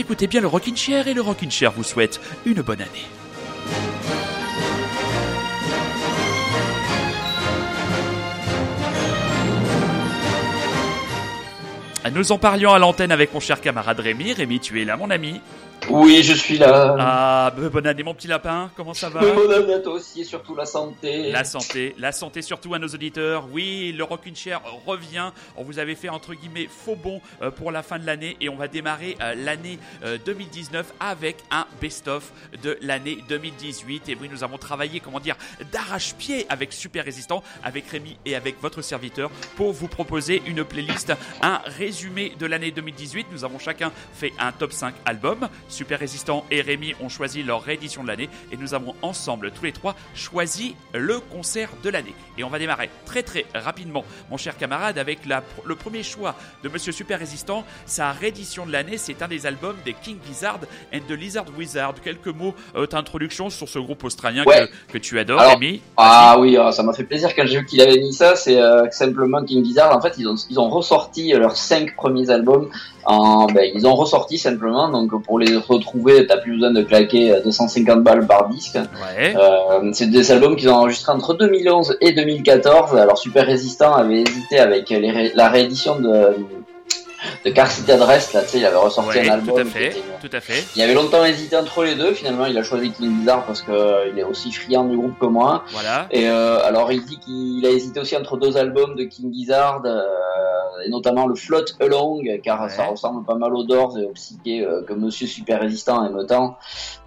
écoutez bien le Rockin' Chair et le Rockin' Chair vous souhaite une bonne année. Nous en parlions à l'antenne avec mon cher camarade Rémi. Rémi, tu es là, mon ami. Oui, je suis là. Ah, bonne année, mon petit lapin. Comment ça va Bonne année à toi aussi et surtout la santé. La santé, la santé surtout à nos auditeurs. Oui, le Rockin' Chair revient. On vous avait fait entre guillemets faux bon euh, pour la fin de l'année et on va démarrer euh, l'année 2019 euh, avec un best-of de l'année 2018. Et oui, nous avons travaillé, comment dire, d'arrache-pied avec Super Résistant, avec Rémi et avec votre serviteur pour vous proposer une playlist, un résumé de l'année 2018. Nous avons chacun fait un top 5 album. Super Résistant et Rémi ont choisi leur réédition de l'année et nous avons ensemble, tous les trois, choisi le concert de l'année. Et on va démarrer très très rapidement, mon cher camarade, avec la, le premier choix de Monsieur Super Résistant. Sa réédition de l'année, c'est un des albums des King Gizzard and the Lizard Wizard. Quelques mots euh, d'introduction sur ce groupe australien que, tu adores, Rémi. Ah oui, ah, ça m'a fait plaisir quand j'ai vu qu'il avait mis ça. C'est euh, simplement King Gizzard. En fait, ils ont, ils ont ressorti leurs cinq premiers albums ben, ils ont ressorti simplement, donc pour les retrouver, t'as plus besoin de claquer 250 balles par disque. Ouais. Euh, c'est des albums qu'ils ont enregistrés entre 2011 et 2014. Alors Super Résistant avait hésité avec la réédition de de Car City Adresse, là, tu sais, il avait ressorti un album. Tout à fait, tout à fait. Il avait longtemps hésité entre les deux, finalement, il a choisi King Gizzard parce que euh, il est aussi friand du groupe que moi. Voilà. Et euh, alors, il dit qu'il a hésité aussi entre deux albums de King Gizzard, euh, et notamment le Float Along, car ça ressemble pas mal aux Doors et au psyché euh, que Monsieur Super Résistant aime tant.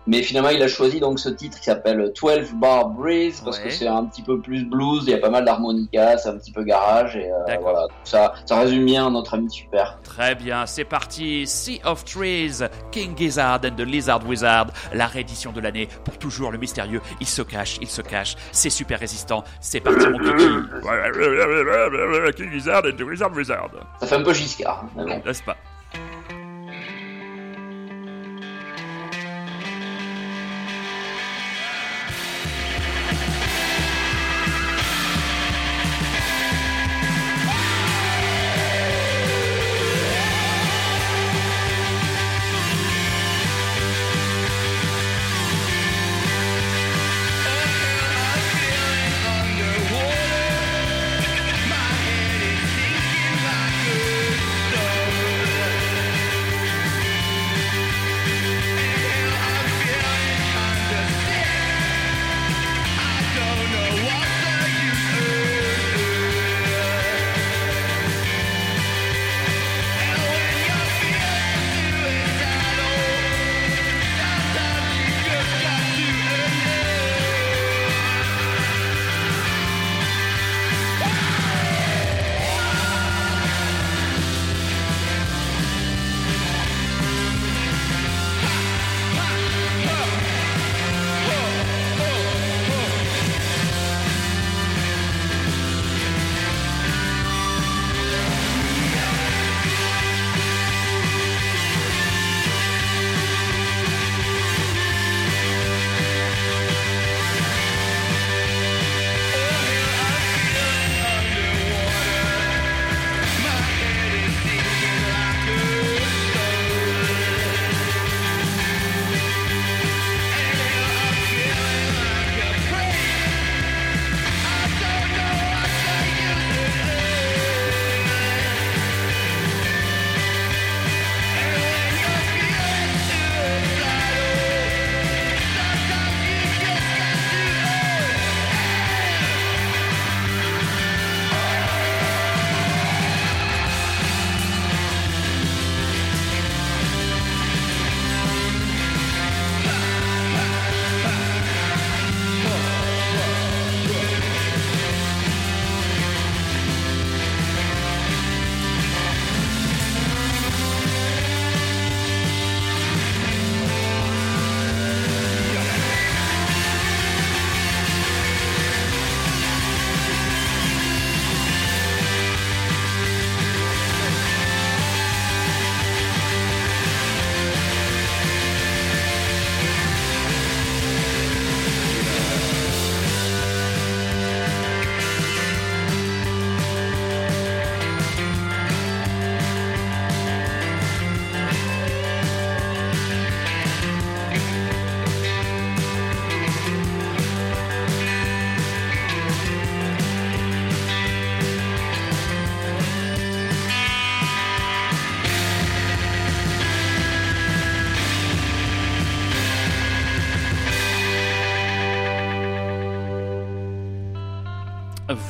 Mais finalement, il a choisi donc ce titre qui s'appelle 12 Bar Breeze parce que c'est un petit peu plus blues, il y a pas mal d'harmonica, c'est un petit peu garage et euh, voilà, ça, ça résume bien notre ami super. Très bien, c'est parti. Sea of Trees, King Gizzard and the Lizard Wizard, la réédition de l'année pour toujours le mystérieux. Il se cache, il se cache, c'est super résistant. C'est parti mon kiki. King Gizzard and the Lizard Wizard. Ça fait un peu Giscard, mais bon. N'est-ce pas?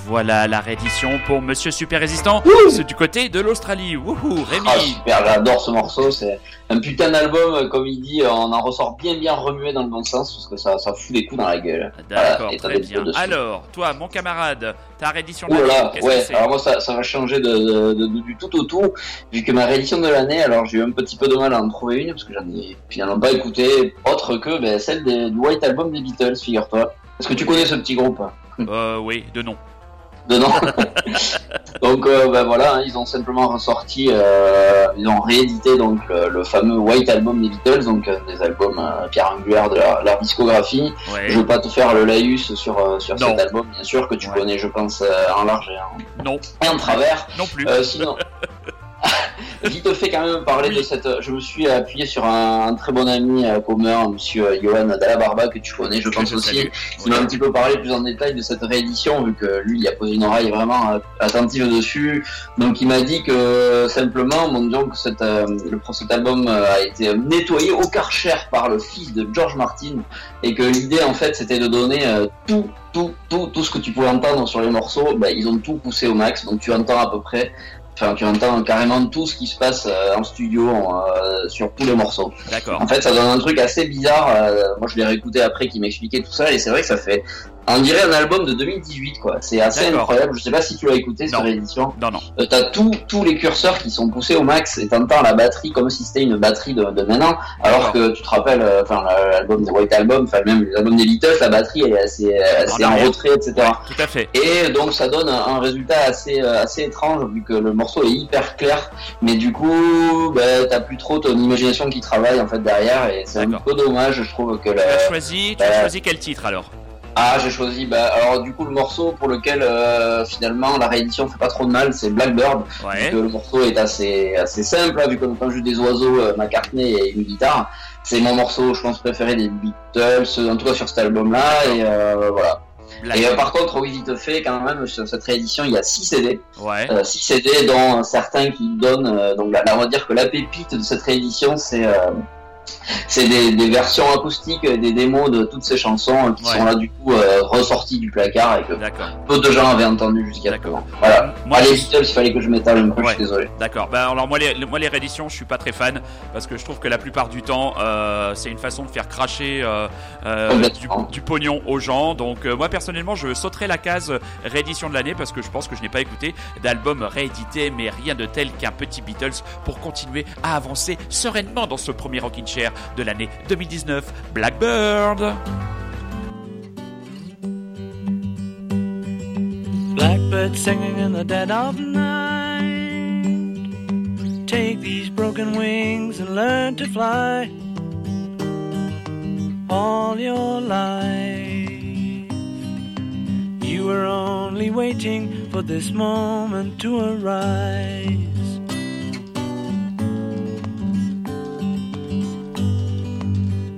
Voilà la réédition pour Monsieur Super Résistant. C'est du côté de l'Australie. Wouhou, Rémi. Ah, super, j'adore ce morceau. C'est un putain d'album, euh, comme il dit. On en ressort bien, bien remué dans le bon sens parce que ça, ça fout des coups dans la gueule. D'accord, très bien. Alors, toi, mon camarade, ta réédition de l'année, ouais. Alors moi, ça, ça va changer de, de, du tout au tout. Vu que ma réédition de l'année, alors j'ai eu un petit peu de mal à en trouver une parce que j'en ai finalement pas écouté autre que ben, celle du White Album des Beatles, figure-toi. Est-ce que tu connais ce petit groupe Euh, oui, de nom. Donc euh, ben voilà, hein, ils ont simplement ressorti, euh, ils ont réédité donc le, fameux White Album des Beatles, donc euh, des albums pierre angulaire de leur, discographie. Je Je veux pas te faire le laïus sur sur cet album, bien sûr que tu connais, je pense en large et en, non. et en travers. Non plus. sinon. Vite fait quand même parler de cette. Je me suis appuyé sur un, très bon ami euh, commun, Monsieur euh, Johan Dalabarba que tu connais, je pense aussi, qui m'a un petit peu parlé plus en détail de cette réédition, vu que lui il a posé une oreille vraiment euh, attentive dessus. Donc il m'a dit que simplement, mon Dieu, que cette, le, cet album a été nettoyé au karcher par le fils de George Martin, et que l'idée en fait c'était de donner tout tout, tout, tout ce que tu pouvais entendre sur les morceaux, bah, ils ont tout poussé au max, donc tu entends à peu près Enfin, tu entends carrément tout ce qui se passe euh, en studio euh, sur tous les morceaux. D'accord. En fait, ça donne un truc assez bizarre. Euh, moi, je l'ai réécouté après, qui m'expliquait tout ça, et c'est vrai que ça fait on dirait un album de 2018 quoi. C'est assez incroyable. Je sais pas si tu l'as écouté sur l'édition. Non non. Euh, t'as tous tous les curseurs qui sont poussés au max et t'entends la batterie comme si c'était une batterie de, de maintenant. Alors que tu te rappelles, euh, enfin l'album des White Album, enfin même l'album des Beatles, la batterie elle est assez assez en, retrait, etc. tout à fait. Et donc ça donne un, résultat assez euh, assez étrange vu que le morceau est hyper clair, mais du coup ben, t'as plus trop ton imagination qui travaille en fait derrière et c'est un peu dommage je trouve que. Tu as choisi, tu as choisi quel titre alors? Ah, j'ai choisi. Bah, alors du coup, le morceau pour lequel euh, finalement la réédition fait pas trop de mal, c'est Blackbird. Ouais. le morceau est assez assez simple, hein, vu qu'on juste des oiseaux, euh, McCartney et une guitare. C'est mon morceau, je pense, préféré des Beatles, en tout cas sur cet album-là. Et euh, voilà. Et euh, par contre, oui, vite fait, quand même, sur cette réédition, il y a 6 CD. Ouais. 6 CD, dont certains qui donnent. donc là, on va dire que la pépite de cette réédition, c'est c'est des, versions acoustiques, des démos de toutes ces chansons qui sont là du coup euh, ressorties du placard et que peu de gens avaient entendu jusqu'à maintenant. Voilà. Moi, les Beatles, il fallait que je m'étale un peu, je suis désolé. D'accord. Bah, alors moi les, moi les rééditions, je suis pas très fan parce que je trouve que la plupart du temps, euh, c'est une façon de faire cracher euh, du, pognon aux gens. Donc moi personnellement, je sauterai la case réédition de l'année parce que je pense que je n'ai pas écouté d'album réédité, mais rien de tel qu'un petit Beatles pour continuer à avancer sereinement dans ce premier Rockin' De l'année 2019, Blackbird. Blackbird singing in the dead of night. Take these broken wings and learn to fly. All your life, you were only waiting for this moment to arise.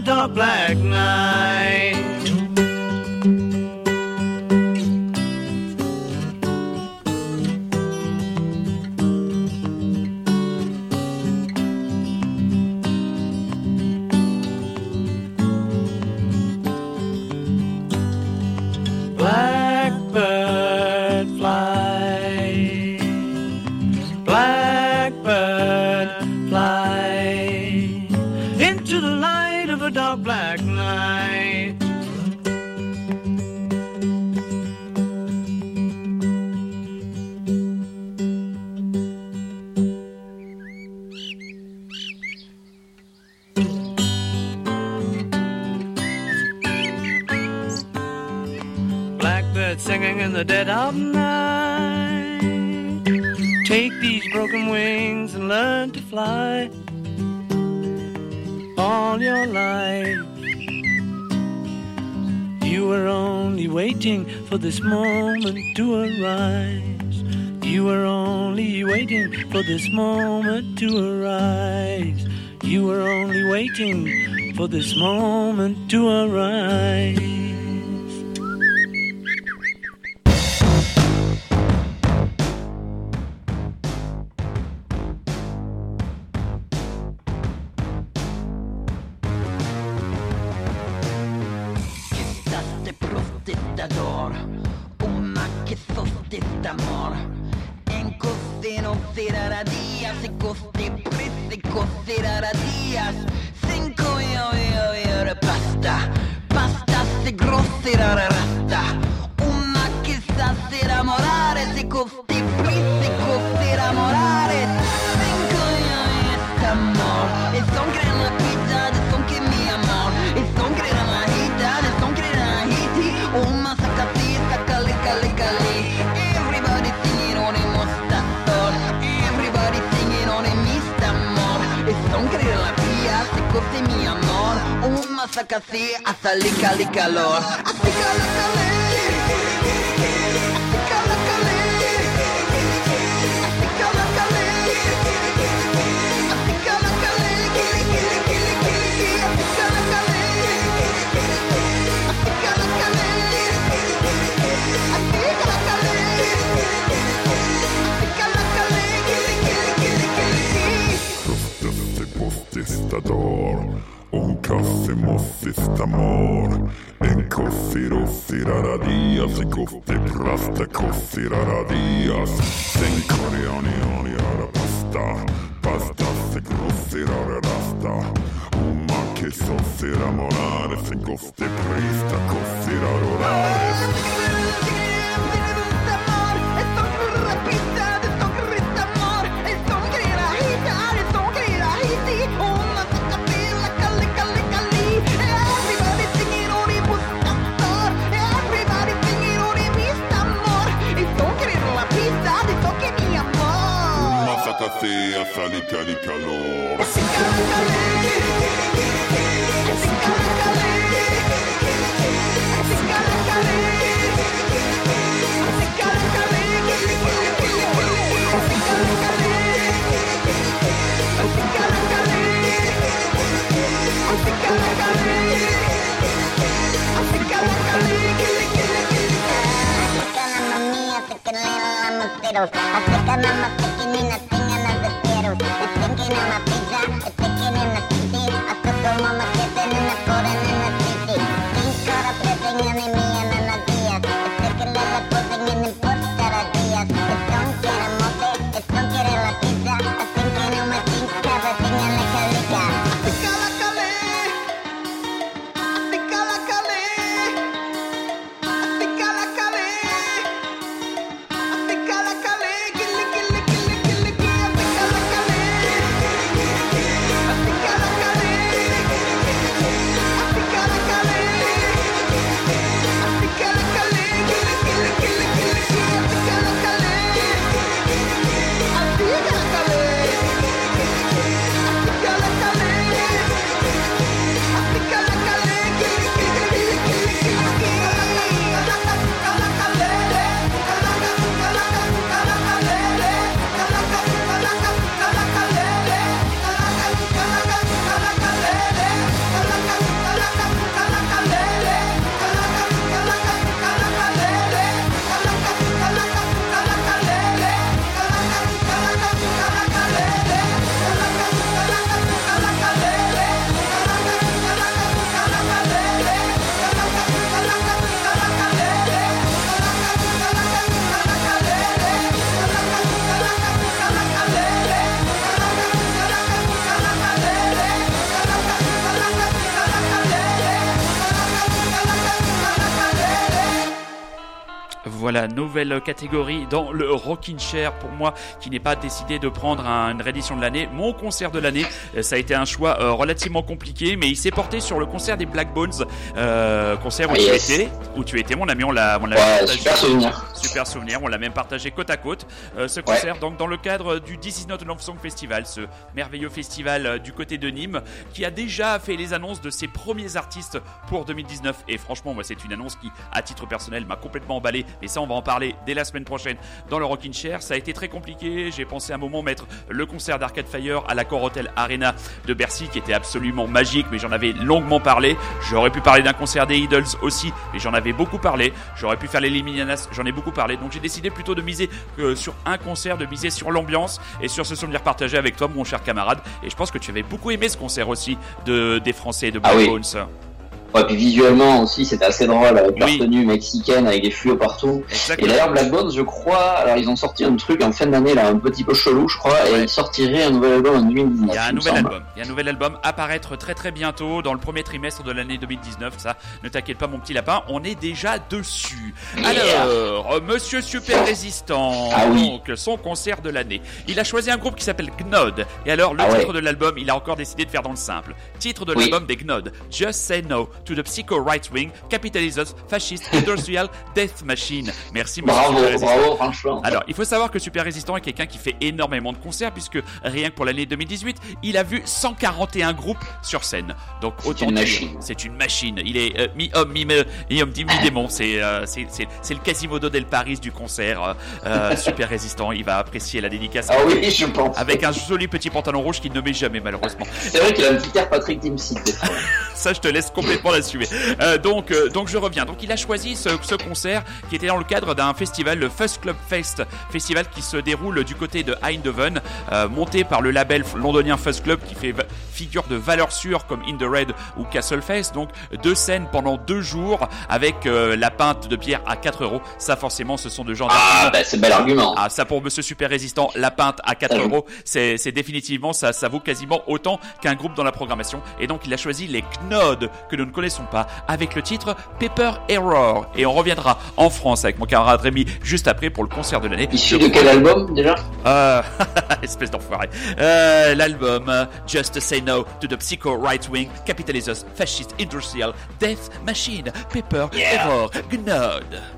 dark black broken wings and learn to fly all your life. You were only waiting for this moment to arise. You were only waiting for this moment to arise. You were only waiting for this moment to arise. matador. Un Casimos sista mor En kossiros i raradias. En kostiprasta koss i raradias. Sen koreanian göra pasta pasta se grossi gross i rararasta. Omakis oss i ramonares. En kostiprista koss i rarorares cali, cali, calor. Africana más pequeñina, voilà, nouvelle catégorie dans le Rockin' Chair pour moi qui n'est pas décidé de prendre une réédition de l'année. Mon concert de l'année, euh, ça a été un choix euh, relativement compliqué, mais il s'est porté sur le concert des Black Bones, euh, concert où Ah, tu yes. étais, où tu étais, mon ami, on l'a, on l'a Ouais, super souvenir. Super souvenir, on l'a même partagé côte à côte. euh, ce concert, donc dans le cadre du This Is Not Love Song Festival, ce merveilleux festival du côté de Nîmes, qui a déjà fait les annonces de ses premiers artistes pour 2019. Et franchement, moi, c'est une annonce qui, à titre personnel, m'a complètement emballé. Mais ça, on va en parler dès la semaine prochaine dans le Rockin' Chair. Ça a été très compliqué. J'ai pensé à un moment mettre le concert d'Arcade Fire à l'accord Hotel Arena de Bercy, qui était absolument magique, mais j'en avais longuement parlé. J'aurais pu parler d'un concert des Idols aussi, mais j'en avais beaucoup parlé. J'aurais pu faire les Liminianas, j'en ai beaucoup parlé. Donc j'ai décidé plutôt de miser euh, sur un concert, de miser sur l'ambiance et sur ce souvenir partagé avec toi, mon cher camarade. Et je pense que tu avais beaucoup aimé ce concert aussi de, des Français de Black Ah oui. Bones. Ouais, puis visuellement aussi, c'était assez drôle avec leur Oui. tenue mexicaine avec des fluos partout. Et d'ailleurs, Black Bones, je crois, alors ils ont sorti un truc en fin d'année là, un petit peu chelou, je crois, et ils sortiraient un nouvel album en 2019. Il y a un nouvel semble. album. Il y a un nouvel album à paraître très très bientôt dans le premier trimestre de l'année 2019. Ça, ne t'inquiète pas mon petit lapin, on est déjà dessus. Alors, euh, Monsieur Super Résistant, Ah oui. donc son concert de l'année. Il a choisi un groupe qui s'appelle Gnod. Et alors, le Ah ouais. titre de l'album, il a encore décidé de faire dans le simple. Titre de Oui. l'album des Gnod. Just say no to the psycho right wing, capitalism, fascist, industrial, death machine. Merci Monsieur Bravo, Super Résistant. bravo, franchement. Alors, il faut savoir que Super Résistant est quelqu'un qui fait énormément de concerts, puisque rien que pour l'année 2018, il a vu 141 groupes sur scène. Donc, autant une dire, c'est une machine. Il est euh, mi-homme, mi-homme, mi-démon. C'est euh, c'est- c'est- c'est le Quasimodo del Paris du concert. euh, euh, Super Résistant, il va apprécier la dédicace. Ah oui, je pense. Avec un joli petit pantalon rouge qu'il ne met jamais, malheureusement. C'est vrai qu'il a un petit air Patrick fois. Ça, je te laisse complètement l'assumer. Euh, donc, euh, donc je reviens. Donc, il a choisi ce, ce concert qui était dans le cadre d'un festival, le Fuzz Club Fest, festival qui se déroule du côté de Eindhoven, euh, monté par le label londonien Fuzz Club qui fait figure de valeur sûre comme In the Red ou Castle Fest. Donc, deux scènes pendant deux jours avec euh, la pinte de bière à 4 euros. Ça, forcément, ce sont de gens Ah, bah c'est bel argument. ah, ça pour Monsieur Super Résistant, la pinte à 4 Ça joue. euros, c'est c'est définitivement, ça, ça vaut quasiment autant qu'un groupe dans la programmation. Et donc il a choisi les Knod, que nous ne connaissons pas, avec le titre Paper Error. Et on reviendra en France avec mon camarade Rémi juste après pour le concert de l'année. Issu de quel album déjà? Euh, espèce d'enfoiré. Euh, L'album Just Say No to the Psycho Right Wing, Capitalism, Fascist, Industrial, Death Machine, Paper Yeah. Error, Gnod.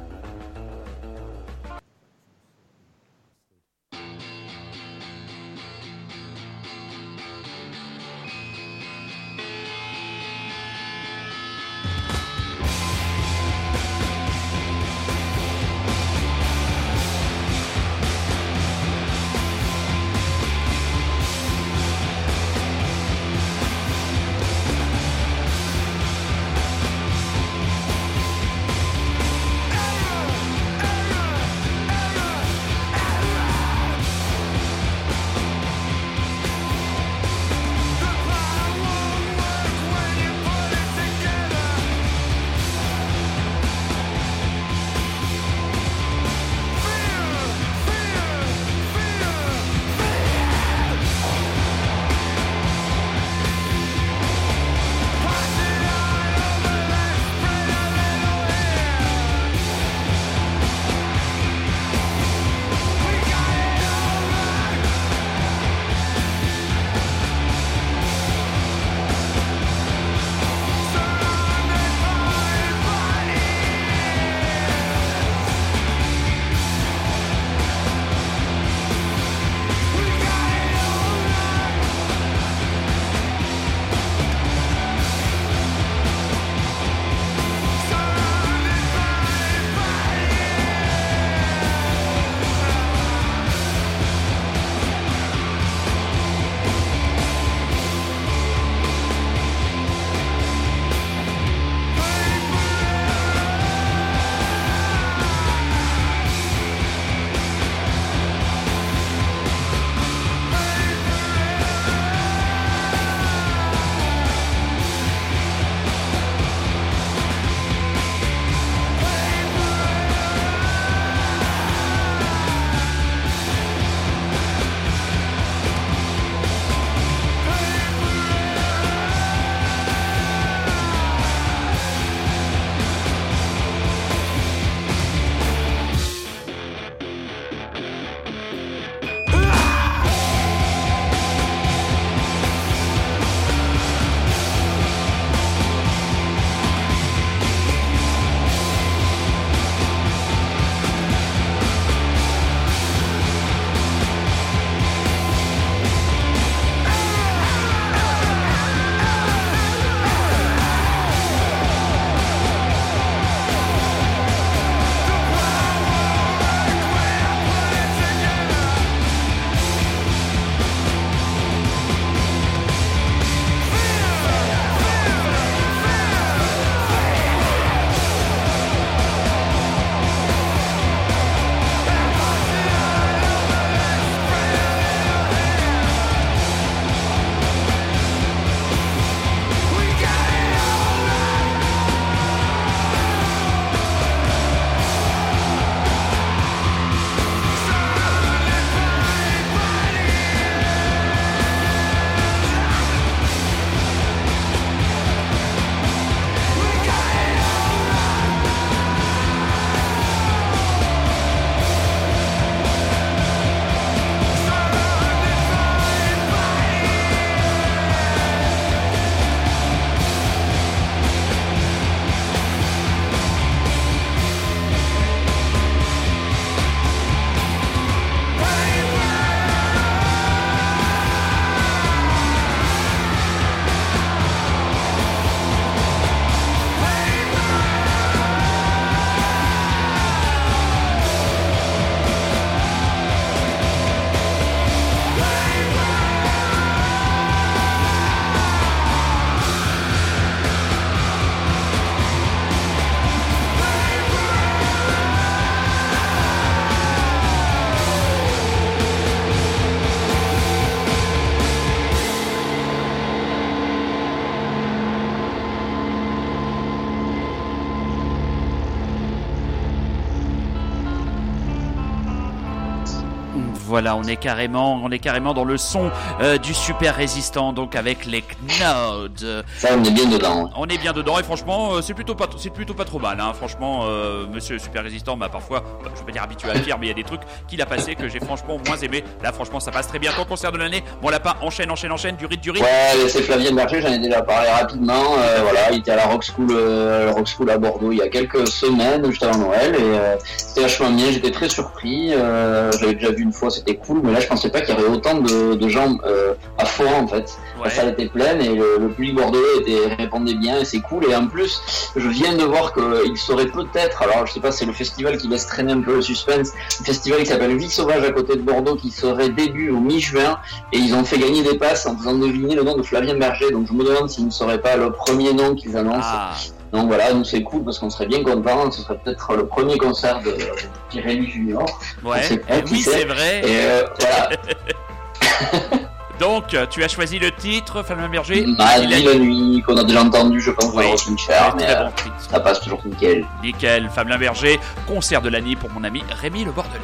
Voilà, on est carrément, on est carrément dans le son euh, du super résistant, donc avec les Knods. Ça, on est bien dedans. hein. On est bien dedans et franchement, euh, c'est plutôt pas, c'est plutôt pas trop mal. Hein. Franchement, euh, Monsieur Super Résistant m'a parfois, bah, je vais pas dire habitué à le dire, mais il y a des trucs qu'il a passé que j'ai franchement moins aimé. Là, franchement, ça passe très bien. Ton concert de l'année, mon lapin enchaîne, enchaîne, enchaîne, du rythme, du rythme. Ouais, c'est Flavien Berger, j'en ai déjà parlé rapidement. Voilà, il était à la Rock School, Rock School à Bordeaux il y a quelques semaines, juste avant Noël, et c'était vachement bien. J'étais très surpris. J'avais déjà vu une fois, c'était cool, mais là, je pensais pas qu'il y aurait autant de, de gens euh, à fond en fait. Ouais. La salle était pleine et le, le public bordelais était, répondait bien et c'est cool. Et en plus, je viens de voir qu'il serait peut-être, alors je sais pas, c'est le festival qui laisse traîner un peu le suspense, un festival qui s'appelle Vie Sauvage à côté de Bordeaux qui serait début au mi-juin et ils ont fait gagner des passes en faisant deviner le nom de Flavien Berger. Donc je me demande s'il ne serait pas le premier nom qu'ils annoncent. Ah, Donc voilà, nous c'est cool parce qu'on serait bien contents. Ce serait peut-être le premier concert de Pyrénées Junior. ouais. Eh oui, c'est. vrai. Et euh, voilà, Donc, euh, tu as choisi le titre, Fabien Berger. Ma Il la nuit qu'on a déjà entendu, je pense, Oui. dans Chair, mais euh, bon ça passe toujours nickel. Nickel, Fabien Berger, concert de l'année pour mon ami Rémi Le Bordelais.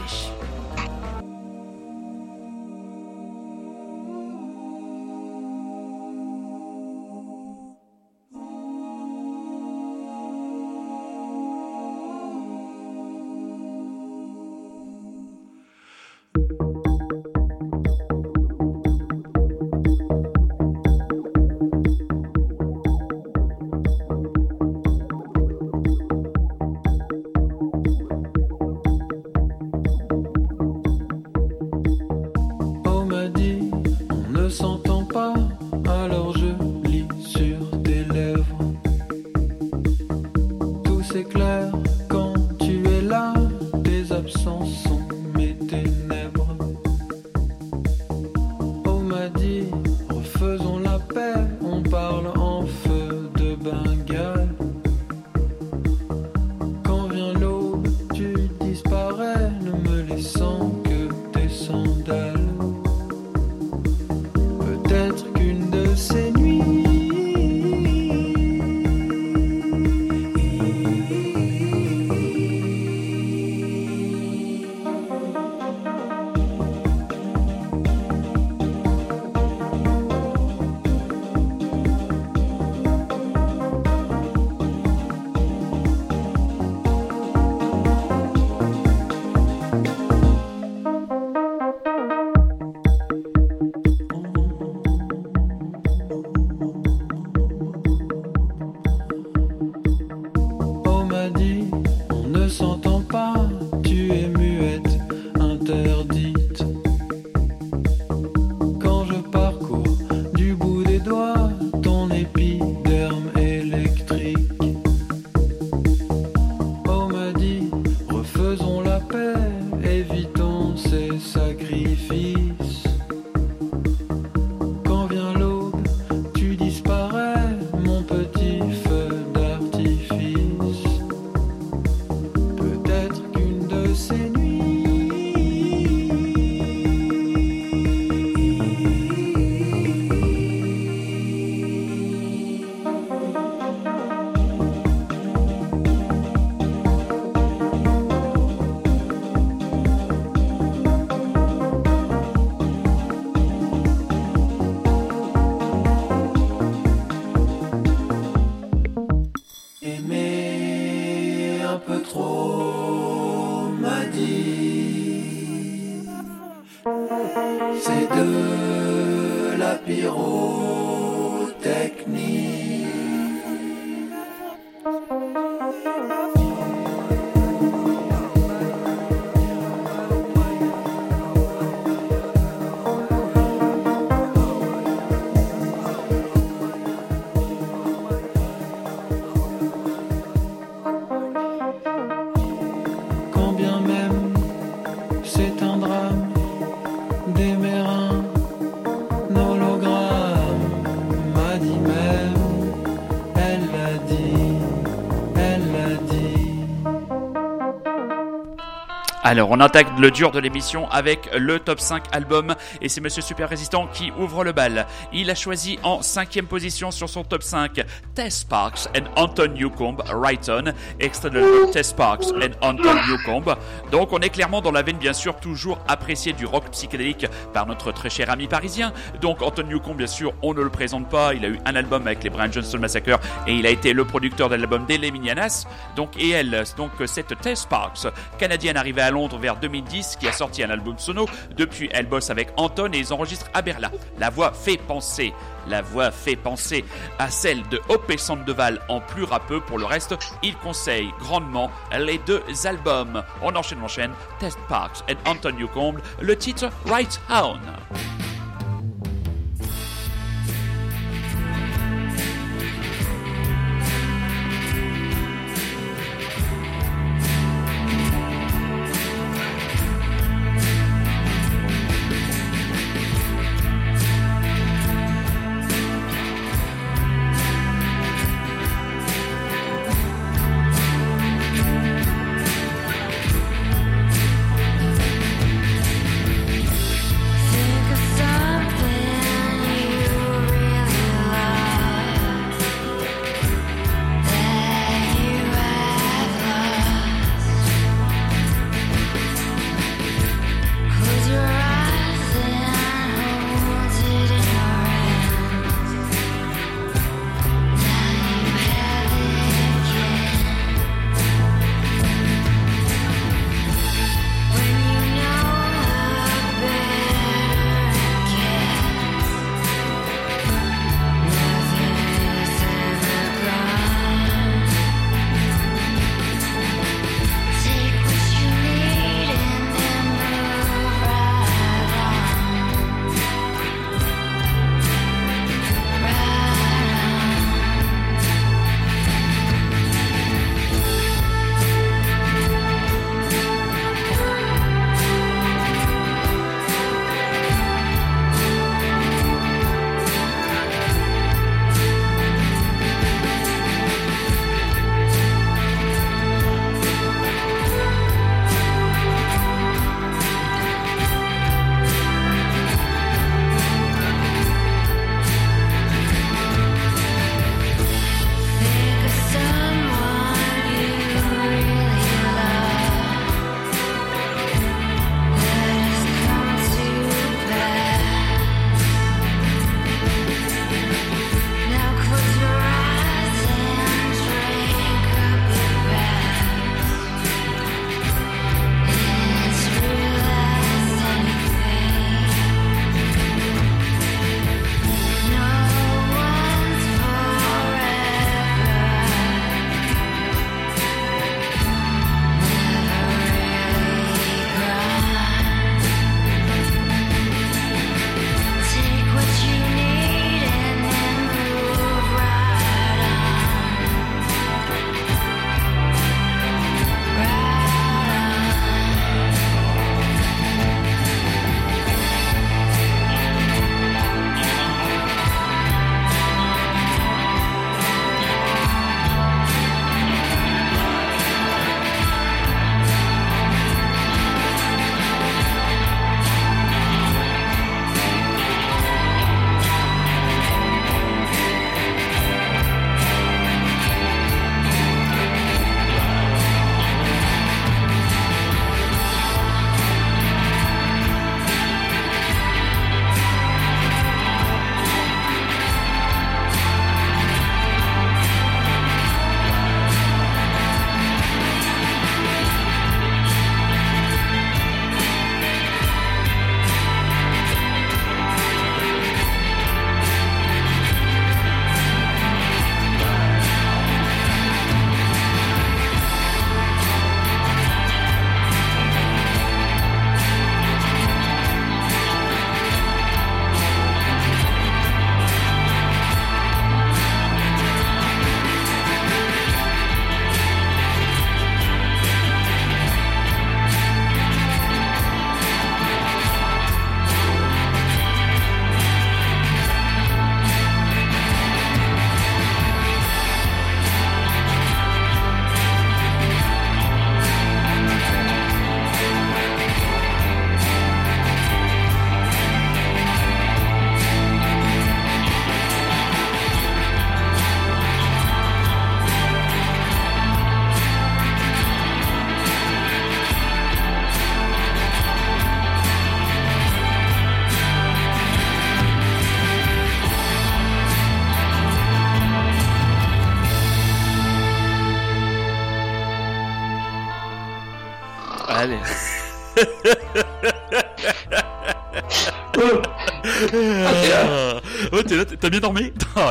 Alors, on attaque le dur de l'émission avec le top 5 album et c'est Monsieur Super Résistant qui ouvre le bal. Il a choisi en cinquième position sur son top 5 Tess Sparks and Anton Newcomb, Right On, extrait de Tess Sparks and Anton Newcomb. Donc, on est clairement dans la veine, bien sûr, toujours apprécié du rock psychédélique par notre très cher ami parisien. Donc, Anton Newcomb, bien sûr, on ne le présente pas. Il a eu un album avec les Brian Johnson Massacre et il a été le producteur de l'album des Leminianas. Donc, et elle, donc cette Tess Sparks, canadienne arrivée à Londres vers 2010, qui a sorti un album sono. Depuis, elle bosse avec Anton et ils enregistrent à Berlin. La voix fait penser, la voix fait penser à celle de Opé Sandoval en plus rappeux. Pour le reste, il conseille grandement les deux albums. On enchaîne, on enchaîne. Test Parks et Anton Newcomb, le titre Right On.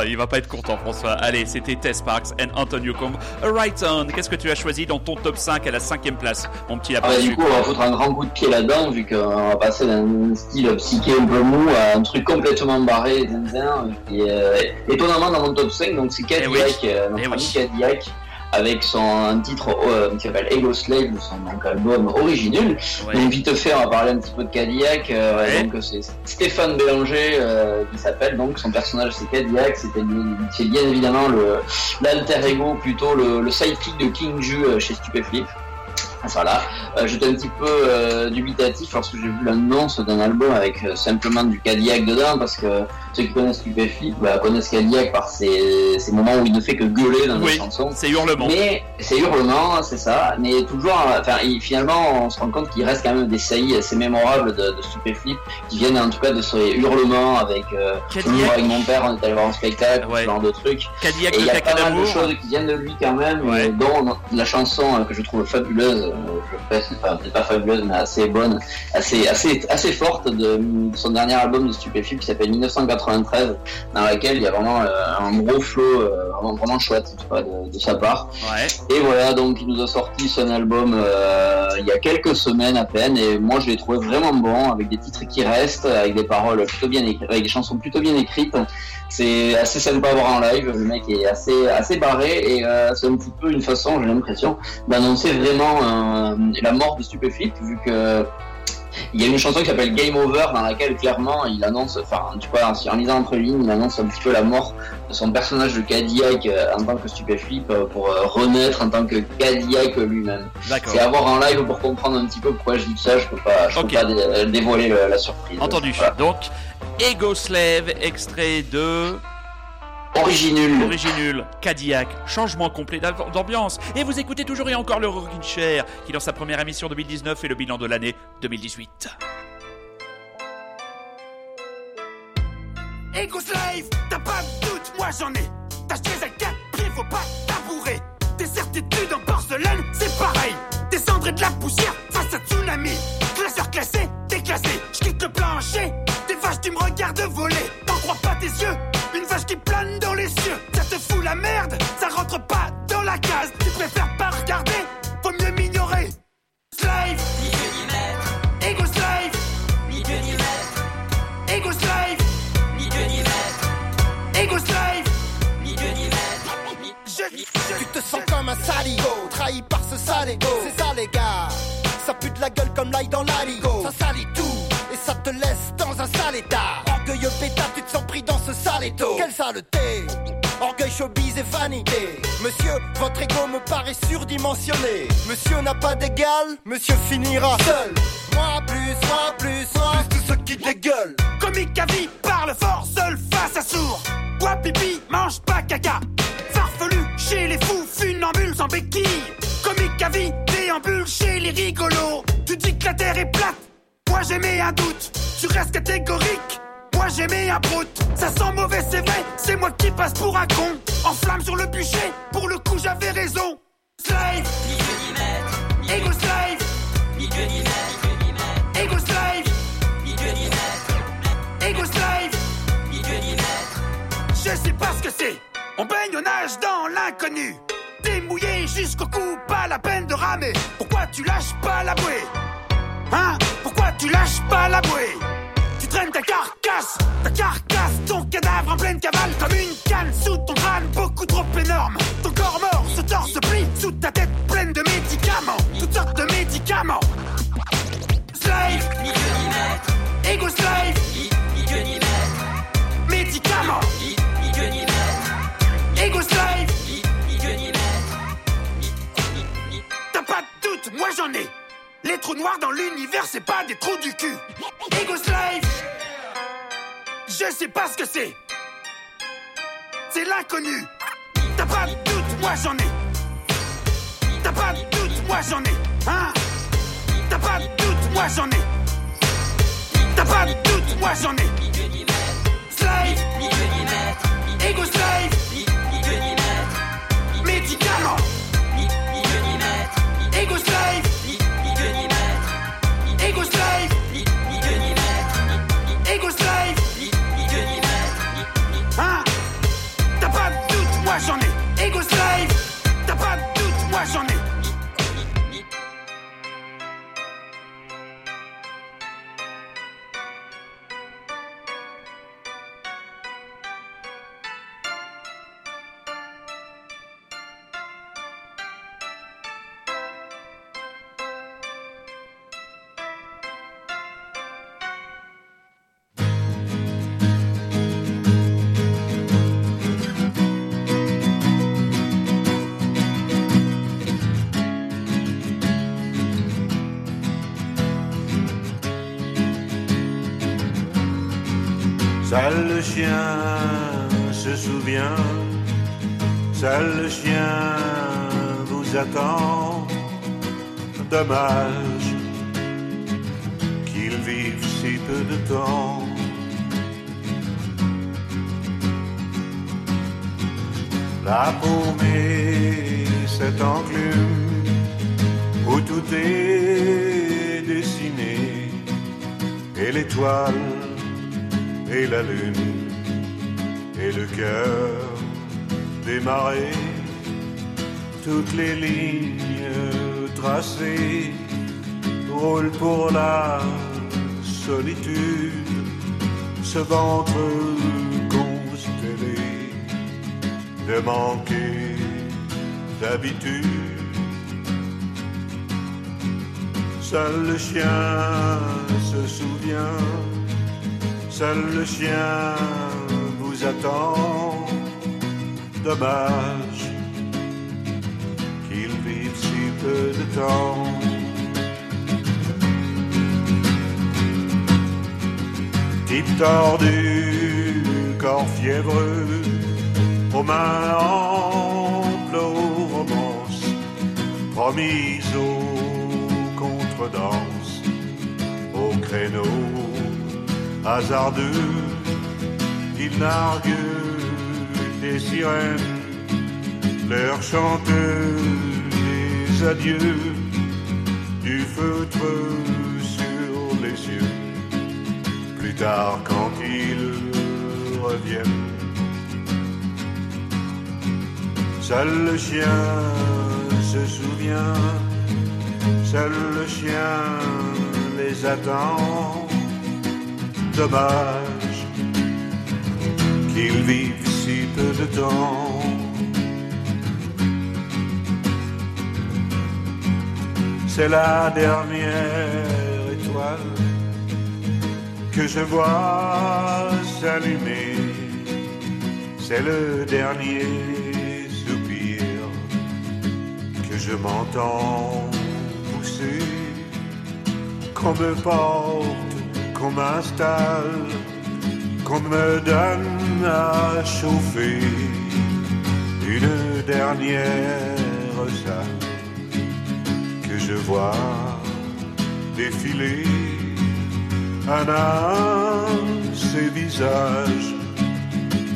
Il va pas être content, François. Allez, c'était Tess Parks and Antonio Combe. Right On. Qu'est-ce que tu as choisi dans ton top 5 à la cinquième place, mon petit Ah lapin bah, du coup, on va foutre un grand coup de pied là-dedans, vu qu'on va passer d'un style psyché un peu mou à un truc complètement barré, zinzin, et euh, étonnamment dans mon top 5, donc c'est Cadillac, oui. euh, notre Eh ami oui. Cadillac, avec son titre euh, qui s'appelle Ego Slave, son album original. Ouais. Donc vite fait, on va parler un petit peu de Cadillac. euh, Ouais. Donc c'est Stéphane Bélanger euh, qui s'appelle donc son personnage c'est Cadillac. C'était c'est bien évidemment le l'alter ego plutôt le, le sidekick de King Ju chez Stupéflip. Voilà. Euh, J'étais un petit peu euh, dubitatif lorsque j'ai vu l'annonce d'un album avec euh, simplement du Cadillac dedans parce que ceux qui connaissent Stupéflip bah, connaissent Cadillac par ces, ces moments où il ne fait que gueuler dans Oui. les chansons. C'est hurlement. Mais c'est hurlement, c'est ça. Mais toujours, enfin, il- finalement, on se rend compte qu'il reste quand même des saillies assez mémorables de, de Stupéflip, qui viennent en tout cas de ce hurlement avec. Euh, toujours avec mon père, on est allé voir un spectacle, Ouais. ce genre de trucs. Cadillac Et il y a pas mal de choses qui viennent de lui quand même, Ouais. euh, dont la chanson euh, que je trouve fabuleuse, je pense, enfin, peut-être pas fabuleuse, mais assez bonne, assez, assez, assez forte de, son dernier album de Stupéflip qui s'appelle 1993, dans laquelle il y a vraiment euh, un gros flow, euh, vraiment, vraiment chouette, vois, de, de sa part. Ouais. Et voilà, donc il nous a sorti son album euh, il y a quelques semaines à peine, et moi je l'ai trouvé vraiment bon, avec des titres qui restent, avec des paroles plutôt bien écrites, avec des chansons plutôt bien écrites. C'est assez sympa à voir en live, le mec est assez assez barré, et c'est un petit peu une façon, j'ai l'impression, d'annoncer vraiment la mort de Stupéflip, vu que il y a une chanson qui s'appelle Game Over dans laquelle clairement il annonce, enfin tu vois, en lisant entre lignes, il annonce un petit peu la mort de son personnage de Cadillac euh, en tant que Stupéflip euh, pour euh, renaître en tant que Cadillac lui-même. C'est à voir en live pour comprendre un petit peu pourquoi je dis ça, je peux pas, je peux pas dé- dévoiler le- la surprise. Entendu. Voilà. Donc, Ego Slave, extrait de Originul. Originul, Cadillac, changement complet d'ambiance. Et vous écoutez toujours et encore le Rockin' Chair, qui dans sa première émission 2019 fait le bilan de l'année 2018. Ego Slave, t'as pas de doute, moi j'en ai. T'as jeté à quatre pieds, faut pas tabourer. Tes certitudes en porcelaine, c'est pareil. Des cendres et de la poussière face à tsunami. Classeur classé, déclassé. J'quitte le plancher, des vaches tu me regardes voler. T'en crois pas tes yeux, dans les cieux. Ça te fout la merde, ça rentre pas dans la case. Tu préfères pas regarder, faut mieux m'ignorer. Slave, ni Dieu ni maître. Ego Slave, ni Dieu ni maître. Ego Slave, ni Dieu ni maître. Ego Slave, ni Dieu ni maître. Je, je, Tu te sens comme un saligo, trahi par ce sale ego. C'est ça les gars, ça pue de la gueule comme l'ail dans l'aligo. Ça salit tout, et ça te laisse dans un sale état. Orgueilleux pétard, Quelle saleté Orgueil, showbiz et vanité. Monsieur, votre ego me paraît surdimensionné. Monsieur n'a pas d'égal, monsieur finira seul. Moi plus, moi plus, moi plus tous ceux qui dégueulent. Comique à vie, parle fort, seul face à sourd. Bois pipi, mange pas caca. Farfelu chez les fous, funambules sans béquille. Comique à vie, déambule chez les rigolos. Tu dis que la terre est plate, moi j'ai mis un doute. Tu restes catégorique, moi j'ai mis un brute. Ça sent mauvais, c'est vrai, c'est moi qui passe pour un con. En flamme sur le bûcher, pour le coup j'avais raison. Slave, ni. Ego slave, ni. Ego slave. Ego slave. Je sais pas ce que c'est. On baigne, on nage dans l'inconnu. T'es mouillé jusqu'au cou, pas la peine de ramer. Pourquoi tu lâches pas la bouée? Hein? Pourquoi tu lâches pas la bouée? Tu traînes ta ta carcasse, ton cadavre en pleine cavale comme une canne sous ton crâne, beaucoup trop énorme. Ton corps mort se torse, se plie sous ta tête pleine de médicaments, toutes sortes de médicaments. Slave. Ego slave. Médicaments. Ego slave. T'as pas de doute, moi j'en ai. Les trous noirs dans l'univers, c'est pas des trous du cul. Ego slave, je sais pas ce que c'est. C'est l'inconnu. T'as pas de doute, moi j'en ai. T'as pas de doute, moi j'en ai. Hein? T'as pas de doute, moi j'en ai. T'as pas de doute, moi j'en ai. Slave. Ego slave. Médicament. Ego slave, ventre constellé de manquer d'habitude. Seul le chien se souvient, seul le chien vous attend. Dommage qu'il vive si peu de temps. Type tordu, corps fiévreux, aux mains amples aux romances, promise aux contredanses, au créneau hasardeux, il nargue des sirènes, leur chantent des adieux, du feutre sur les plus tard quand ils reviennent. Seul le chien se souvient, seul le chien les attend. Dommage qu'ils vivent si peu de temps. C'est la dernière étoile que je vois s'allumer. C'est le dernier soupir que je m'entends pousser. Qu'on me porte, qu'on m'installe, qu'on me donne à chauffer. Une dernière salle que je vois défiler un ces visages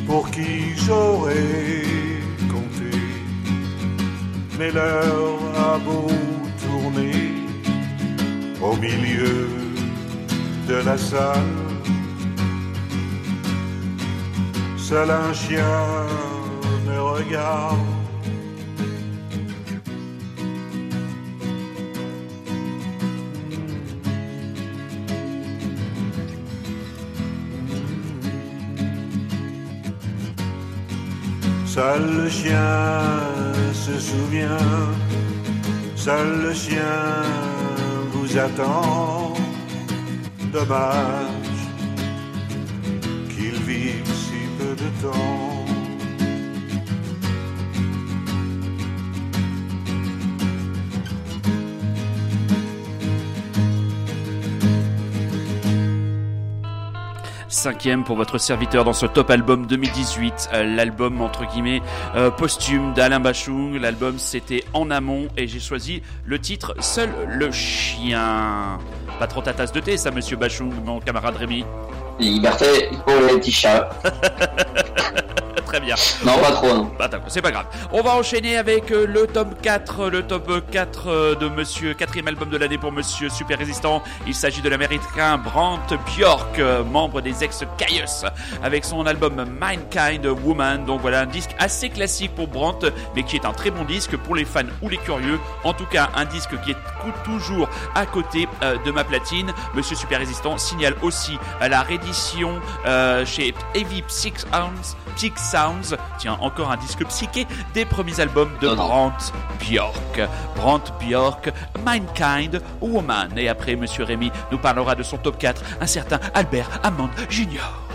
pour qui j'aurais compté. Mais l'heure a beau tourner au milieu de la salle. Seul un chien me regarde. Seul le chien se souvient, seul le chien vous attend. Dommage qu'il vive si peu de temps. Cinquième pour votre serviteur dans ce top album 2018, euh, l'album entre guillemets euh, posthume d'Alain Bachung. L'album c'était En amont et j'ai choisi le titre Seul le chien. Pas trop ta tasse de thé ça monsieur Bachung, mon camarade Rémi? Liberté pour les petits chats. Très bien. Non, pas trop, non. Bah, c'est pas grave. On va enchaîner avec euh, le top 4, le top 4 euh, de monsieur, quatrième album de l'année pour monsieur Super Résistant. Il s'agit de l'américain Brandt Bjork, euh, membre des ex-Caius, avec son album Mindkind Woman. Donc voilà, un disque assez classique pour Brandt, mais qui est un très bon disque pour les fans ou les curieux. En tout cas, un disque qui est toujours à côté euh, de ma platine. Monsieur Super Résistant signale aussi euh, la réédition euh, chez Heavy Psych Sounds, Psych Sounds, tiens, encore un disque psyché des premiers albums de. Brandt Bjork. Brandt Bjork, Mindkind Woman. Et après, Monsieur Rémy nous parlera de son top 4, un certain Albert Hammond Jr.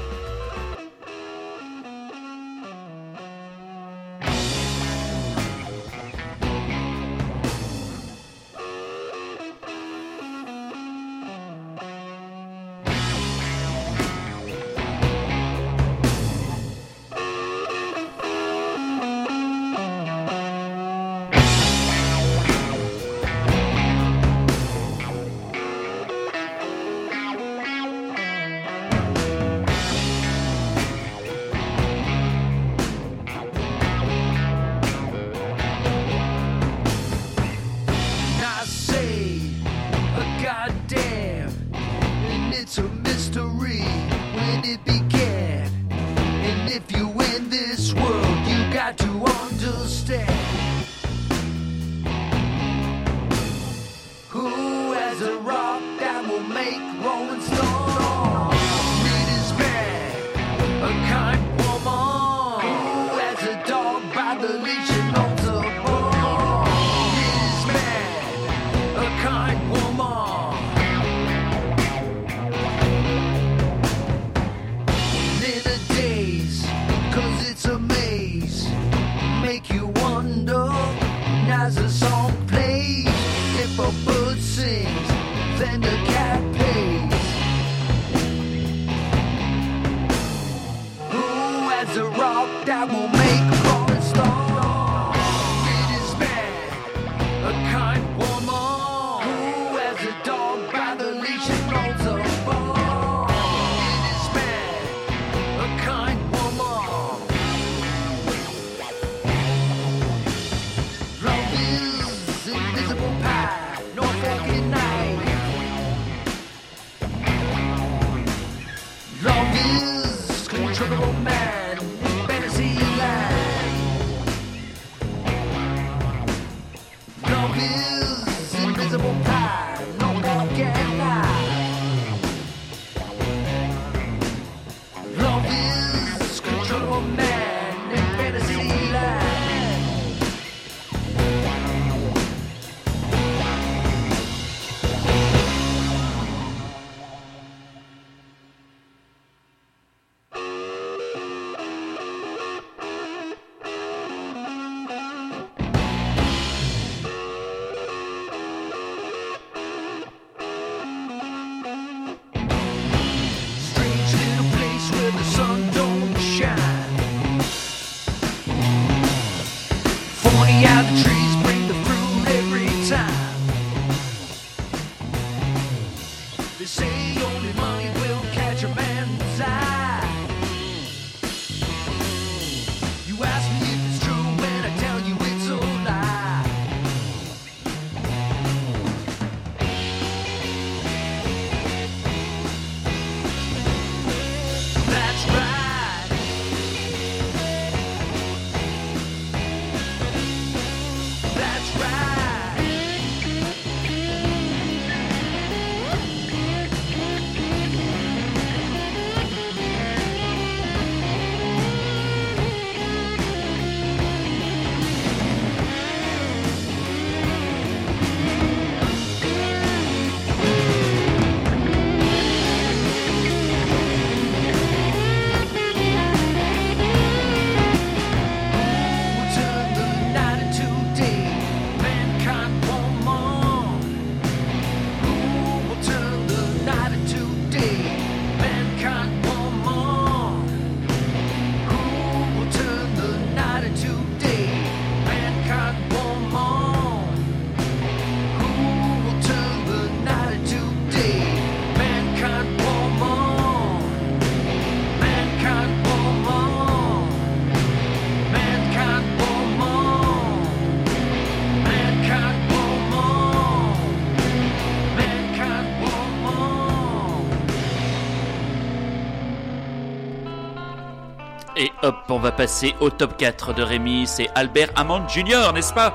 hop, on va passer au top 4 de Rémi. C'est Albert Hammond Jr., n'est-ce pas?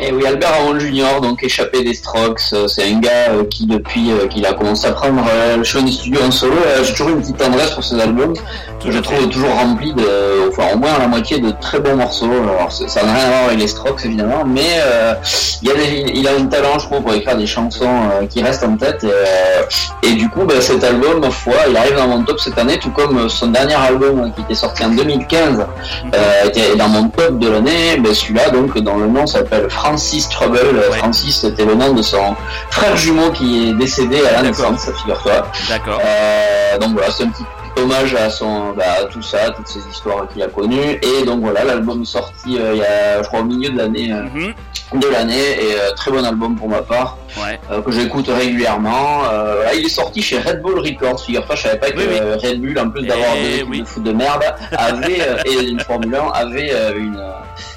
Et oui, Albert Hammond Jr., donc échappé des Strokes, euh, c'est un gars euh, qui depuis euh, qu'il a commencé à prendre le chemin des studios en solo, j'ai toujours une petite tendresse pour ses albums, je trouve toujours rempli de, enfin au moins la moitié de très bons morceaux. Alors ça n'a rien à voir avec les Strokes évidemment, mais euh, il, y a des- il a un talent, je trouve, pour écrire des chansons euh, qui restent en tête. Et, euh, et du coup, bah, cet album, foi, il arrive dans mon top cette année, tout comme son dernier album euh, qui était sorti en 2015 euh, était dans mon top de l'année. Ben, celui-là, donc, dont le nom s'appelle Francis Trouble. Ouais. Francis, c'était le nom de son frère jumeau qui est décédé à la naissance, figure-toi. D'accord. Donc voilà, c'est un petit hommage à son, bah, à tout ça, toutes ces histoires qu'il a connues. Et donc voilà, l'album sorti euh, il y a, je crois, au milieu de l'année, euh, Mhm. de l'année, et euh, très bon album pour ma part, Ouais. que j'écoute régulièrement. Il est sorti chez Red Bull Records. Figure-toi, je savais pas que Oui, oui. Red Bull, en plus d'avoir Eh équipes oui. de foot de merde, avait et une Formule 1 avait une,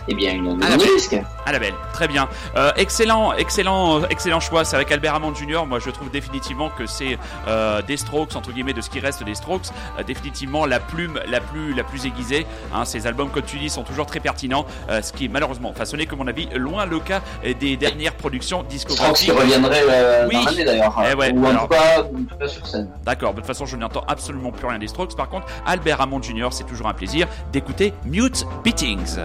eh bien une, Ah, risque. À la belle, très bien. Euh, excellent, excellent, euh, excellent choix. C'est avec Albert Hammond Jr. Moi, je trouve définitivement que c'est euh, des Strokes entre guillemets de ce qui reste des Strokes, euh, définitivement la plume la plus la plus aiguisée. Hein, ces albums, comme tu dis, sont toujours très pertinents. ce qui est malheureusement, enfin, ce n'est comme mon avis loin le cas des dernières productions Strokes discographiques. qui reviendrait Oui. d'ailleurs. Eh ouais, Ou en alors- tout, cas, en tout cas sur scène. D'accord, de toute façon, je n'entends absolument plus rien des Strokes. Par contre, Albert Hammond Jr., c'est toujours un plaisir d'écouter Mute Beatings.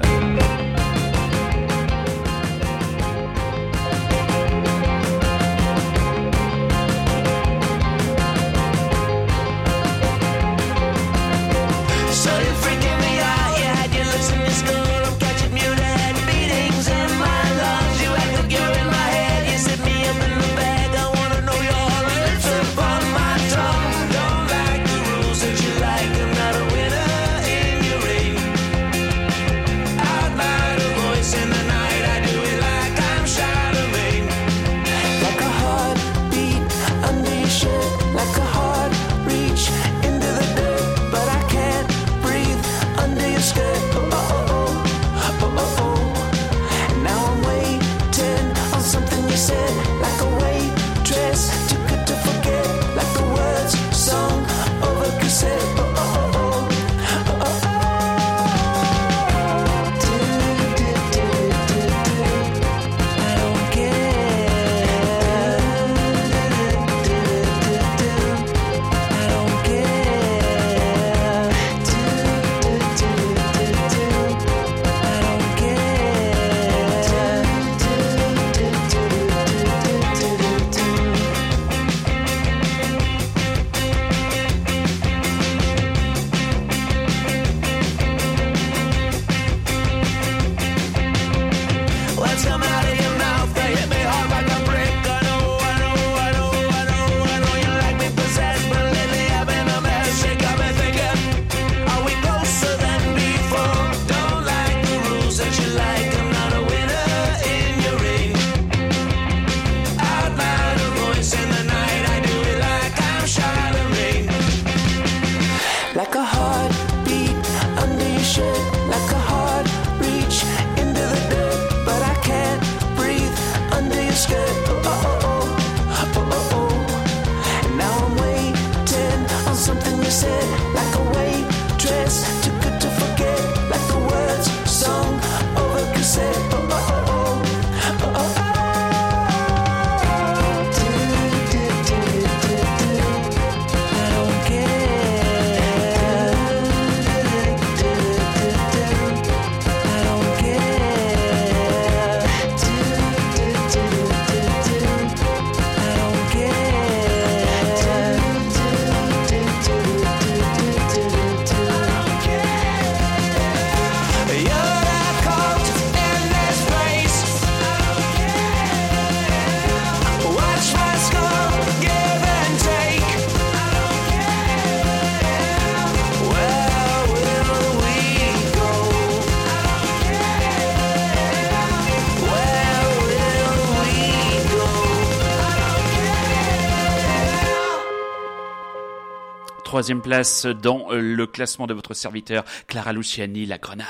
Troisième place dans euh, le classement de votre serviteur, Clara Luciani, La Grenade.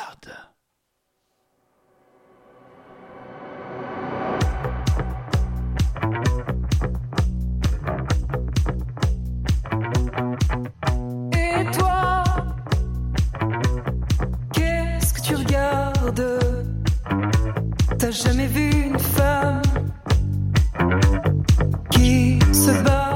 Et toi, qu'est-ce que tu regardes? T'as jamais vu une femme qui se bat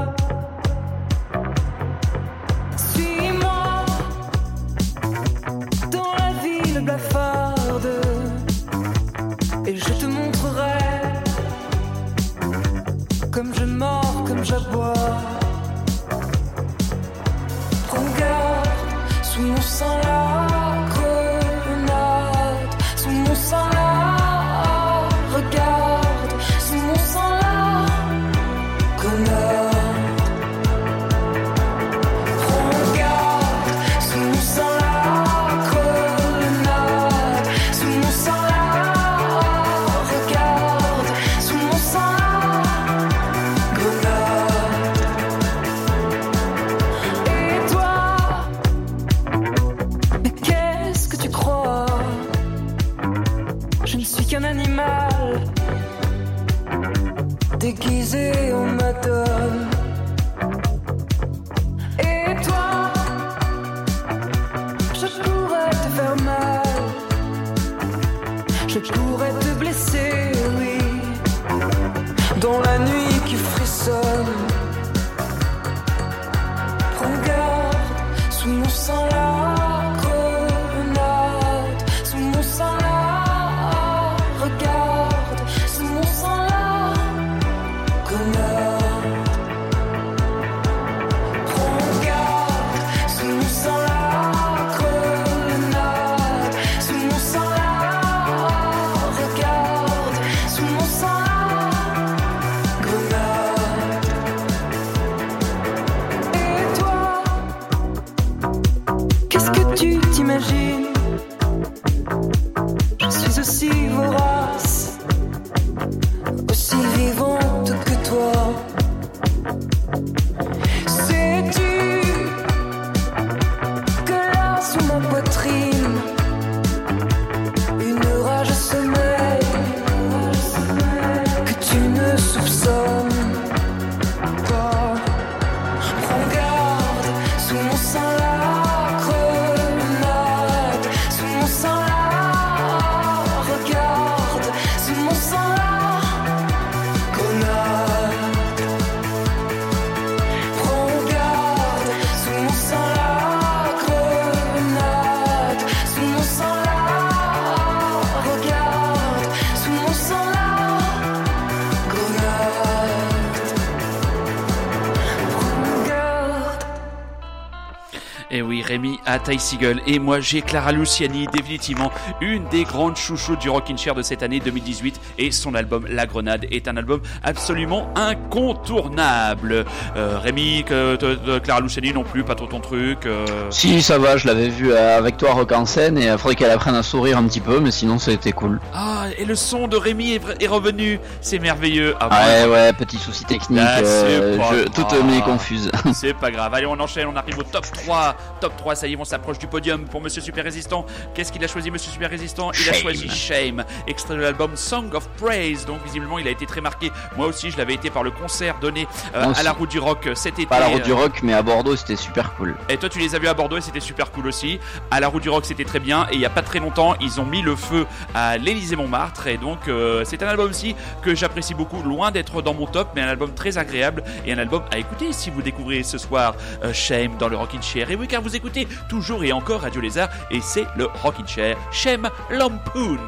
a Ty Seagull et moi j'ai Clara Luciani, définitivement une des grandes chouchoutes du Rockin' Chair de cette année 2018 et son album La Grenade est un album absolument incontournable. Euh, Rémi, que, te- te- Clara Luciani non plus, pas trop ton truc. euh, Si, ça va, je l'avais vu euh, avec toi rock en scène et il faudrait qu'elle apprenne à sourire un petit peu, mais sinon c'était cool. Ah, et le son de Rémi est, revenu, c'est merveilleux. Ah, Ouais, bon, ouais, petit souci technique, Ah, euh, je, toutes mes confuses. C'est pas grave. Allez, on enchaîne, on arrive au top 3. Top 3, ça y est, on s'approche du podium pour Monsieur Super Résistant. Qu'est-ce qu'il a choisi, Monsieur Super Résistant? Il a choisi Shame, extrait de l'album Song of Praise. Donc, visiblement, il a été très marqué. Moi aussi, je l'avais été par le concert donné euh, à la route du rock euh, cet été. Pas la route Euh, du rock, mais à Bordeaux c'était super cool. Et toi, tu les as vus à Bordeaux et c'était super cool aussi. À la route du rock, c'était très bien. Et il y a pas très longtemps, ils ont mis le feu à l'Élysée Montmartre. Et donc, euh, c'est un album aussi que j'apprécie beaucoup, loin d'être dans mon top, mais un album très agréable et un album à écouter si vous découvrez ce soir euh, Shame dans le Rockin' Chair. Et oui, car vous écoutez toujours et encore Radio Lézard et c'est le Rockin' Chair. Shame Lampoon.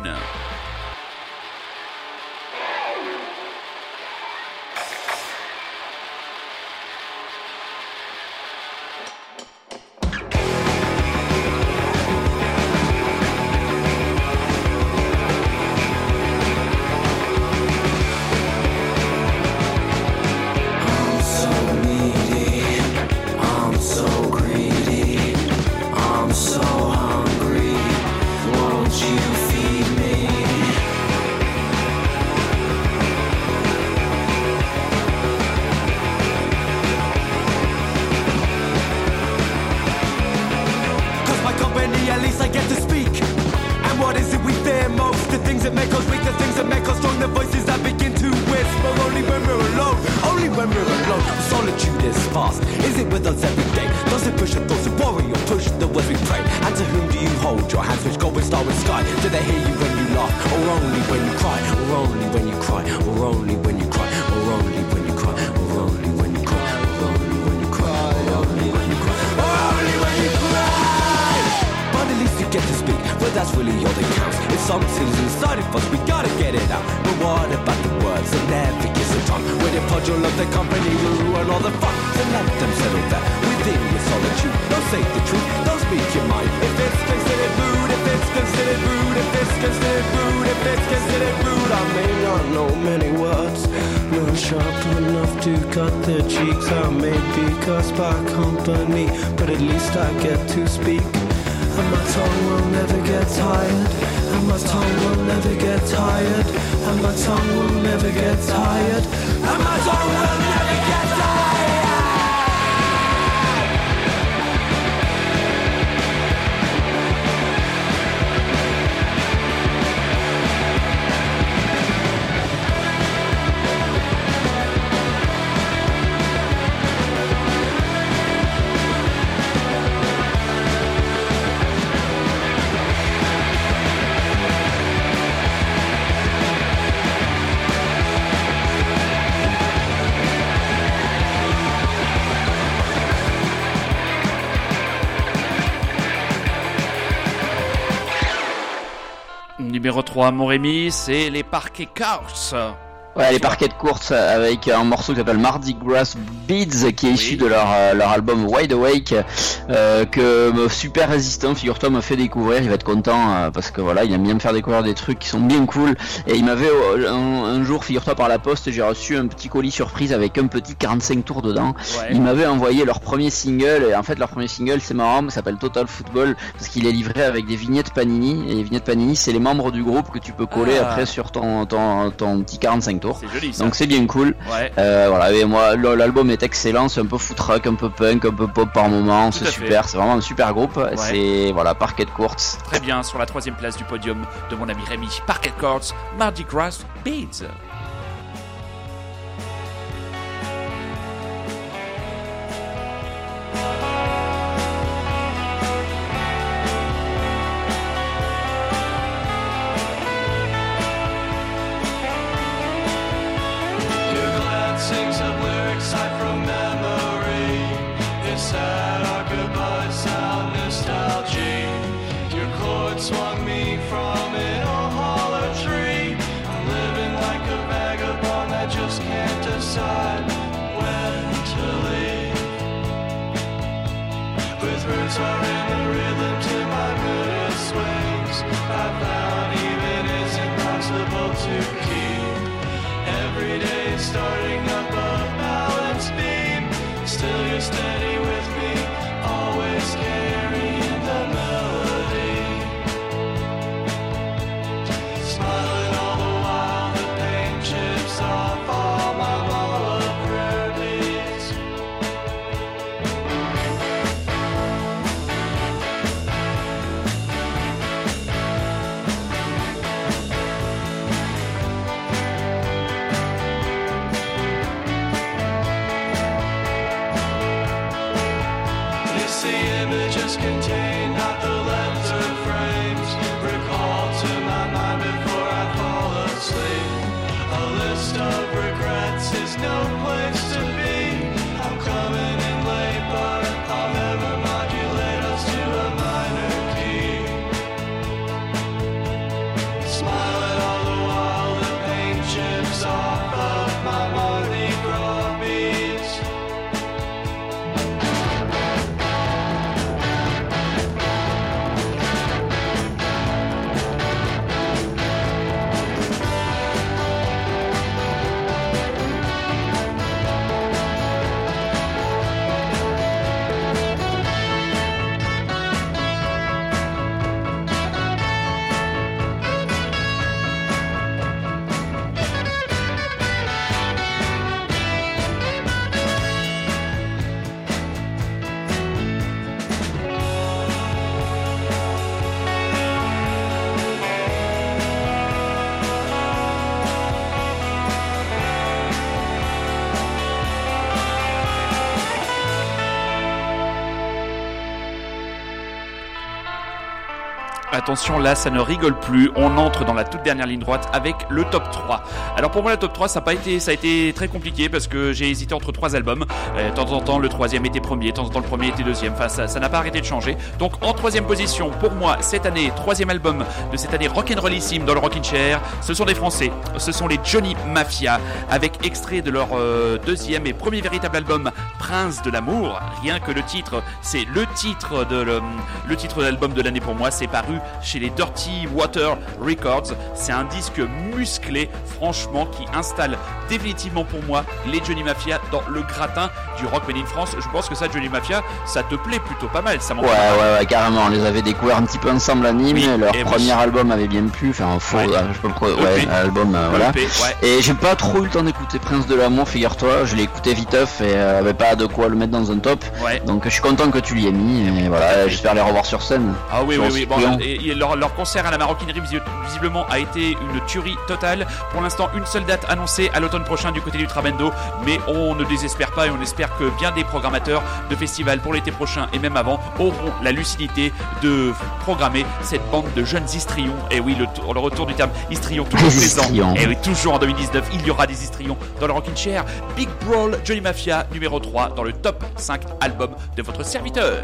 Puddle of the company will ruin all the fun. So let them settle there within your solitude. Don't say the truth, don't speak your mind. If it's considered rude, if it's considered rude, if it's considered rude, if it's considered rude, I may not know many words. Not sharp enough to cut their cheeks. I may be cursed by company, but at least I get to speak. And my tongue will never get tired. And my tongue will never get tired. And my tongue will never get tired. Amazon will never get 3 à Montrémy, c'est les parquets Couch. Ouais, les parquets de course avec un morceau qui s'appelle Mardi Gras Beads qui est issu de leur, euh, leur album Wide Awake euh, que Super Résistant, figure-toi, m'a fait découvrir. Il va être content euh, parce que voilà, il aime bien me faire découvrir des trucs qui sont bien cool. Et il m'avait euh, un, un jour, figure-toi, par la poste, j'ai reçu un petit colis surprise avec un petit 45 tours dedans. Ouais. Il m'avait envoyé leur premier single et en fait leur premier single c'est marrant, ça s'appelle Total Football parce qu'il est livré avec des vignettes Panini et les vignettes Panini c'est les membres du groupe que tu peux coller Ah. après sur ton, ton, ton petit 45 tours. C'est joli ça. Donc c'est bien cool. Ouais. Euh, voilà, et moi l'album est excellent, c'est un peu footrock, un peu punk, un peu pop par moment, c'est super, c'est vraiment un super groupe. C'est voilà, parquet de course. Très bien, sur la troisième place du podium de mon ami Rémi, Parquet Courts, Mardi Gras Beads. Attention, là, ça ne rigole plus. On entre dans la toute dernière ligne droite avec le top 3. Alors pour moi, le top 3, ça a, pas été, ça a été très compliqué parce que j'ai hésité entre trois albums. Euh, de temps en temps, le troisième était premier, de temps en temps, le premier était deuxième. Enfin, ça n'a pas arrêté de changer. Donc en troisième position, pour moi, cette année, troisième album de cette année rock'n'rollissime dans le Rockin' Chair, ce sont des Français. Ce sont les Johnny Mafia avec extrait de leur euh, deuxième et premier véritable album, Prince de l'amour. Rien que le titre, c'est le titre de l'album de l'année pour moi. C'est paru chez les Dirty Water Records. C'est un disque musclé, franchement, qui installe définitivement pour moi les Johnny Mafia dans le gratin du rock made in France. Je pense que ça, Johnny Mafia, ça te plaît plutôt pas mal. Ça Ouais, ouais, ouais, carrément. On les avait découverts un petit peu ensemble à Nîmes. Oui, Leur moi premier album avait bien plu. Enfin, un faux, Ouais. euh, je pas pourquoi. Ouais, album, euh, voilà. EP, ouais. Et j'ai pas trop eu le temps d'écouter Prince de l'amour, figure-toi. Je l'ai écouté viteuf et euh, avait pas de quoi le mettre dans un top. Ouais. Donc je suis content que tu l'y aies mis. Et voilà, j'espère les revoir sur scène. Ah oui, oui, le oui. Bon, et, et leur, leur concert à la maroquinerie, visi- visiblement, a été une tuerie totale. Pour l'instant, une seule date annoncée à l'automne prochain du côté du Trabendo. Mais on ne désespère pas et on espère que bien des programmateurs de festivals pour l'été prochain et même avant auront la lucidité de programmer cette bande de jeunes histrions. Et oui, le, tour- le retour du terme histrion toujours présent. Et oui, toujours en 2019, il y aura des histrions dans le Rockin' Chair. Big Brawl, Johnny Mafia, numéro 3 dans le top 5 album de votre serviteur.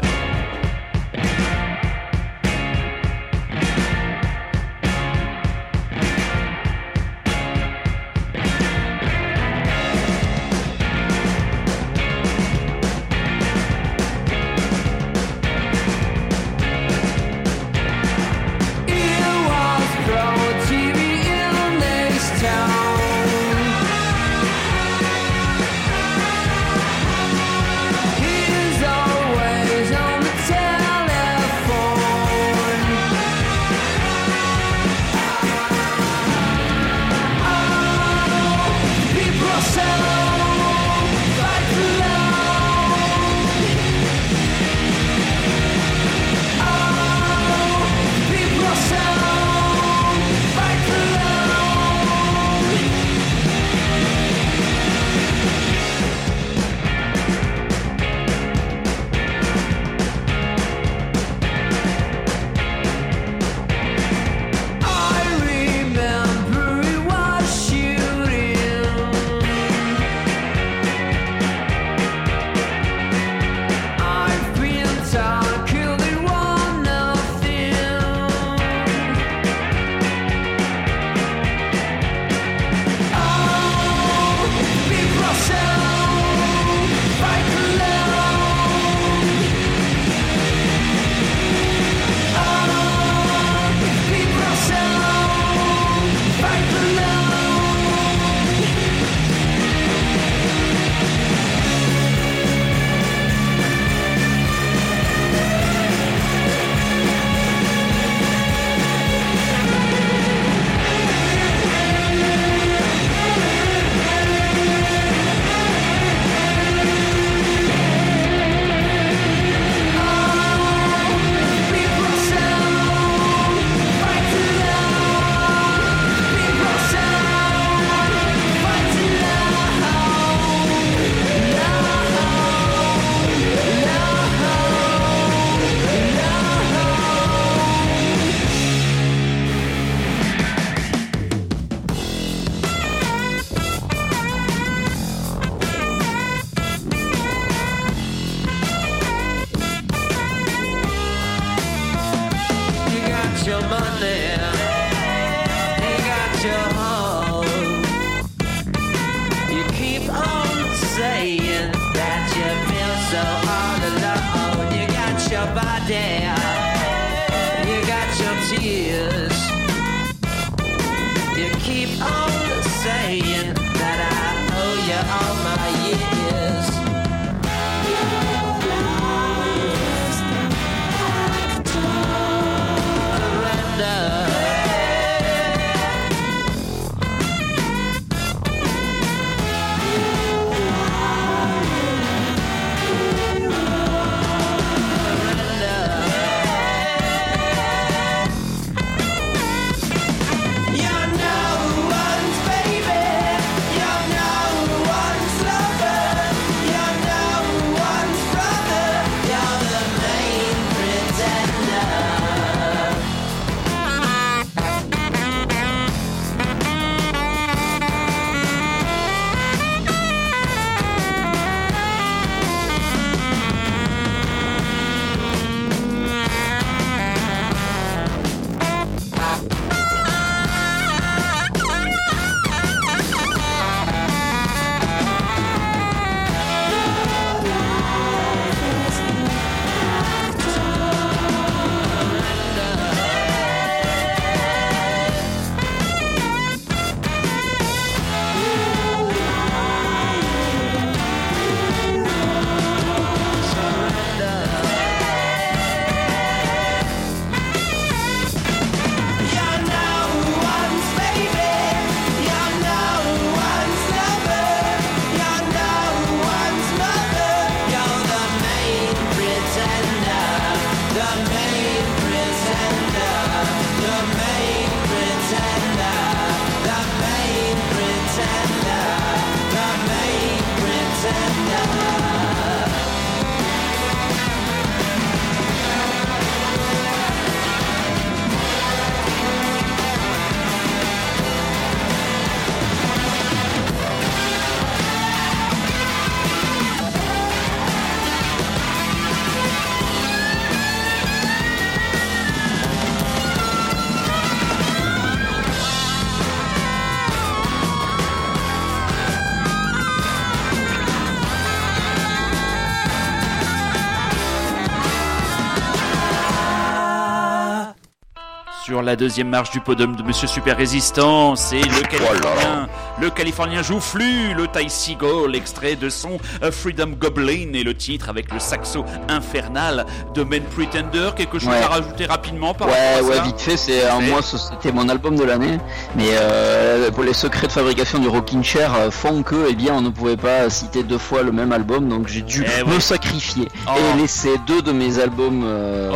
La deuxième marche du podium de Monsieur Super Résistant, c'est le Californien. Le Californien Joufflu, le Ty Seagull, extrait de son euh, Freedom Goblin et le titre avec le saxo infernal de Men Pretender. Quelque chose Ouais. à rajouter rapidement par Ouais, ouais, vite fait, c'est euh, Vite fait. moi ce- c'était mon album de l'année, mais euh, pour les secrets de fabrication du Rockin' Chair euh, font que, eh bien, on ne pouvait pas citer deux fois le même album, donc j'ai dû Eh me sacrifier Oh. et laisser deux de mes albums euh,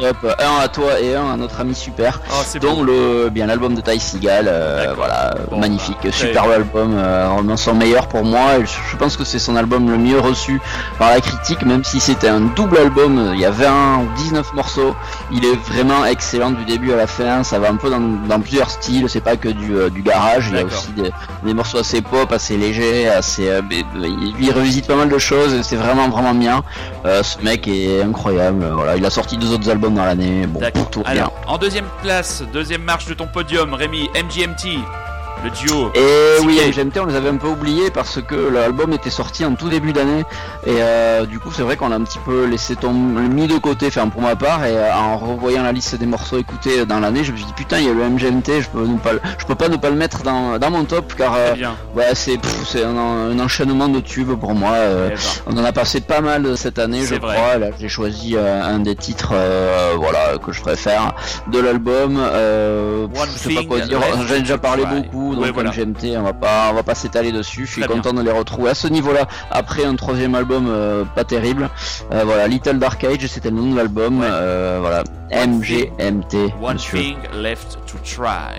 de top, un à toi et un à notre ami Super, Oh, dont le bien l'album de Ty Seagal, euh, voilà, Bon, magnifique, bah, superbe album, euh, vraiment son meilleur pour moi, et je, pense que c'est son album le mieux reçu par la critique, même si c'était un double album, euh, il y a 20 ou 19 morceaux, il est vraiment excellent du début à la fin, ça va un peu dans, dans plusieurs styles, c'est pas que du, euh, du garage, il y a aussi des, des morceaux assez pop, assez légers, assez, euh, euh, il, il revisite pas mal de choses, et c'est vraiment vraiment bien, Euh, ce mec est incroyable, voilà, il a sorti deux autres albums dans l'année, bon, pour tout en deuxième place, deuxième marche de ton podium, Rémi, MGMT, le duo. Et oui, Siké. MGMT, on les avait un peu oubliés parce que l'album était sorti en tout début d'année. Et euh, du coup, c'est vrai qu'on l'a un petit peu laissé tomber, mis de côté, enfin pour ma part. Et euh, en revoyant la liste des morceaux écoutés dans l'année, je me suis dit putain, il y a le MGMT, je peux, ne pas, je peux pas ne pas le mettre dans, dans mon top car euh, ouais, c'est un, un enchaînement de tubes pour moi. euh, Eh ben. on en a passé pas mal cette année, je vrai. crois. J'ai choisi euh, un des titres, euh, voilà, que je préfère de l'album. Euh, je sais pas quoi dire. J'en ai déjà parlé Try. Beaucoup, donc Ouais, voilà. On va pas, on va pas s'étaler dessus. Je suis Très bien. content de les retrouver à ce niveau-là. Après un troisième album euh, pas terrible, Euh, voilà, Little Dark Age, c'était le nom de l'album. Ouais. Euh, voilà, MGMT. One monsieur. thing left to try.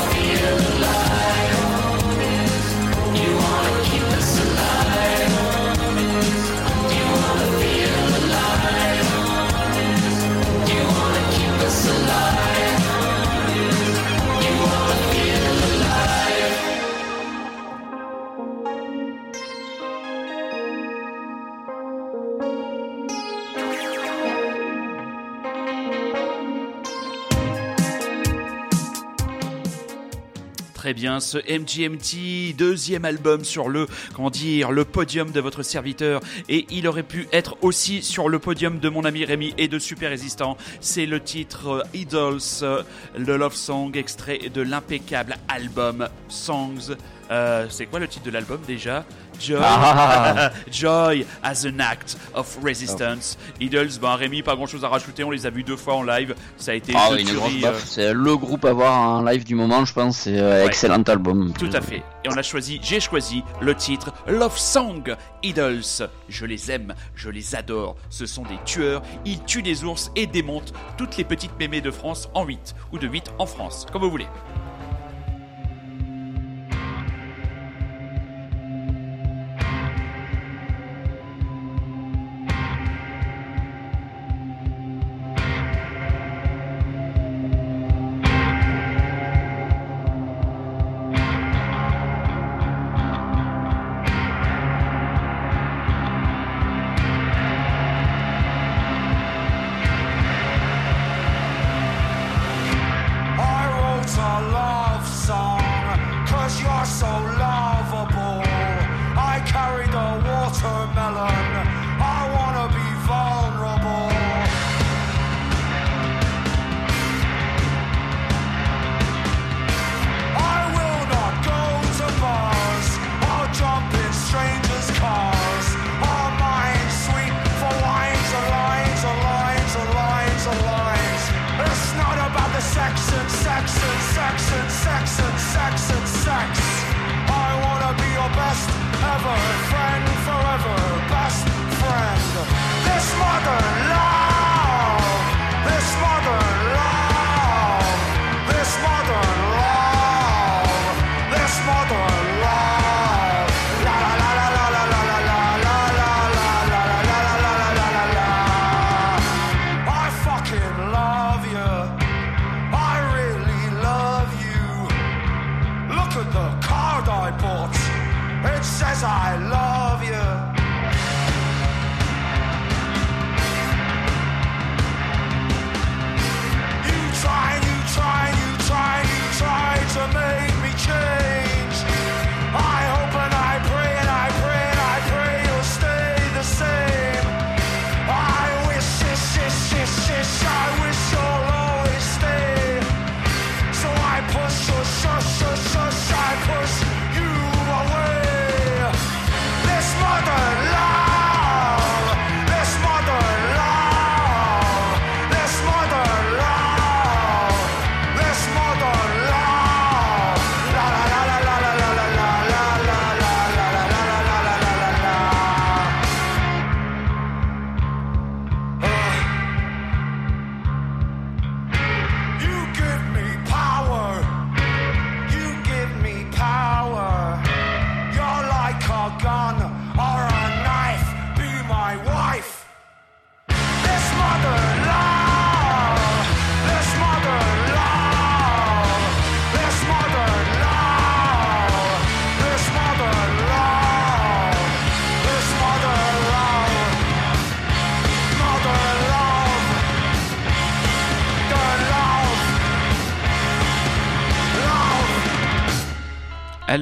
Très bien, ce MGMT, deuxième album sur le, comment dire, le podium de votre serviteur. Et il aurait pu être aussi sur le podium de mon ami Rémi et de Super Résistant. C'est le titre euh, Idols, euh, le love song extrait de l'impeccable album Songs. Euh, c'est quoi le titre de l'album déjà? Joy, Ah. Joy as an act of resistance. Idols, ben Rémi, pas grand chose à rajouter. On les a vus deux fois en live. Ça a été Ah une tuerie, baffe. C'est le groupe à voir en live du moment, je pense. C'est euh, Ouais. excellent album. Tout à fait. Et on a choisi, j'ai choisi le titre Love Song Idols. Je les aime, je les adore. Ce sont des tueurs. Ils tuent des ours et démontent toutes les petites mémés de France en 8 ou de 8 en France, comme vous voulez.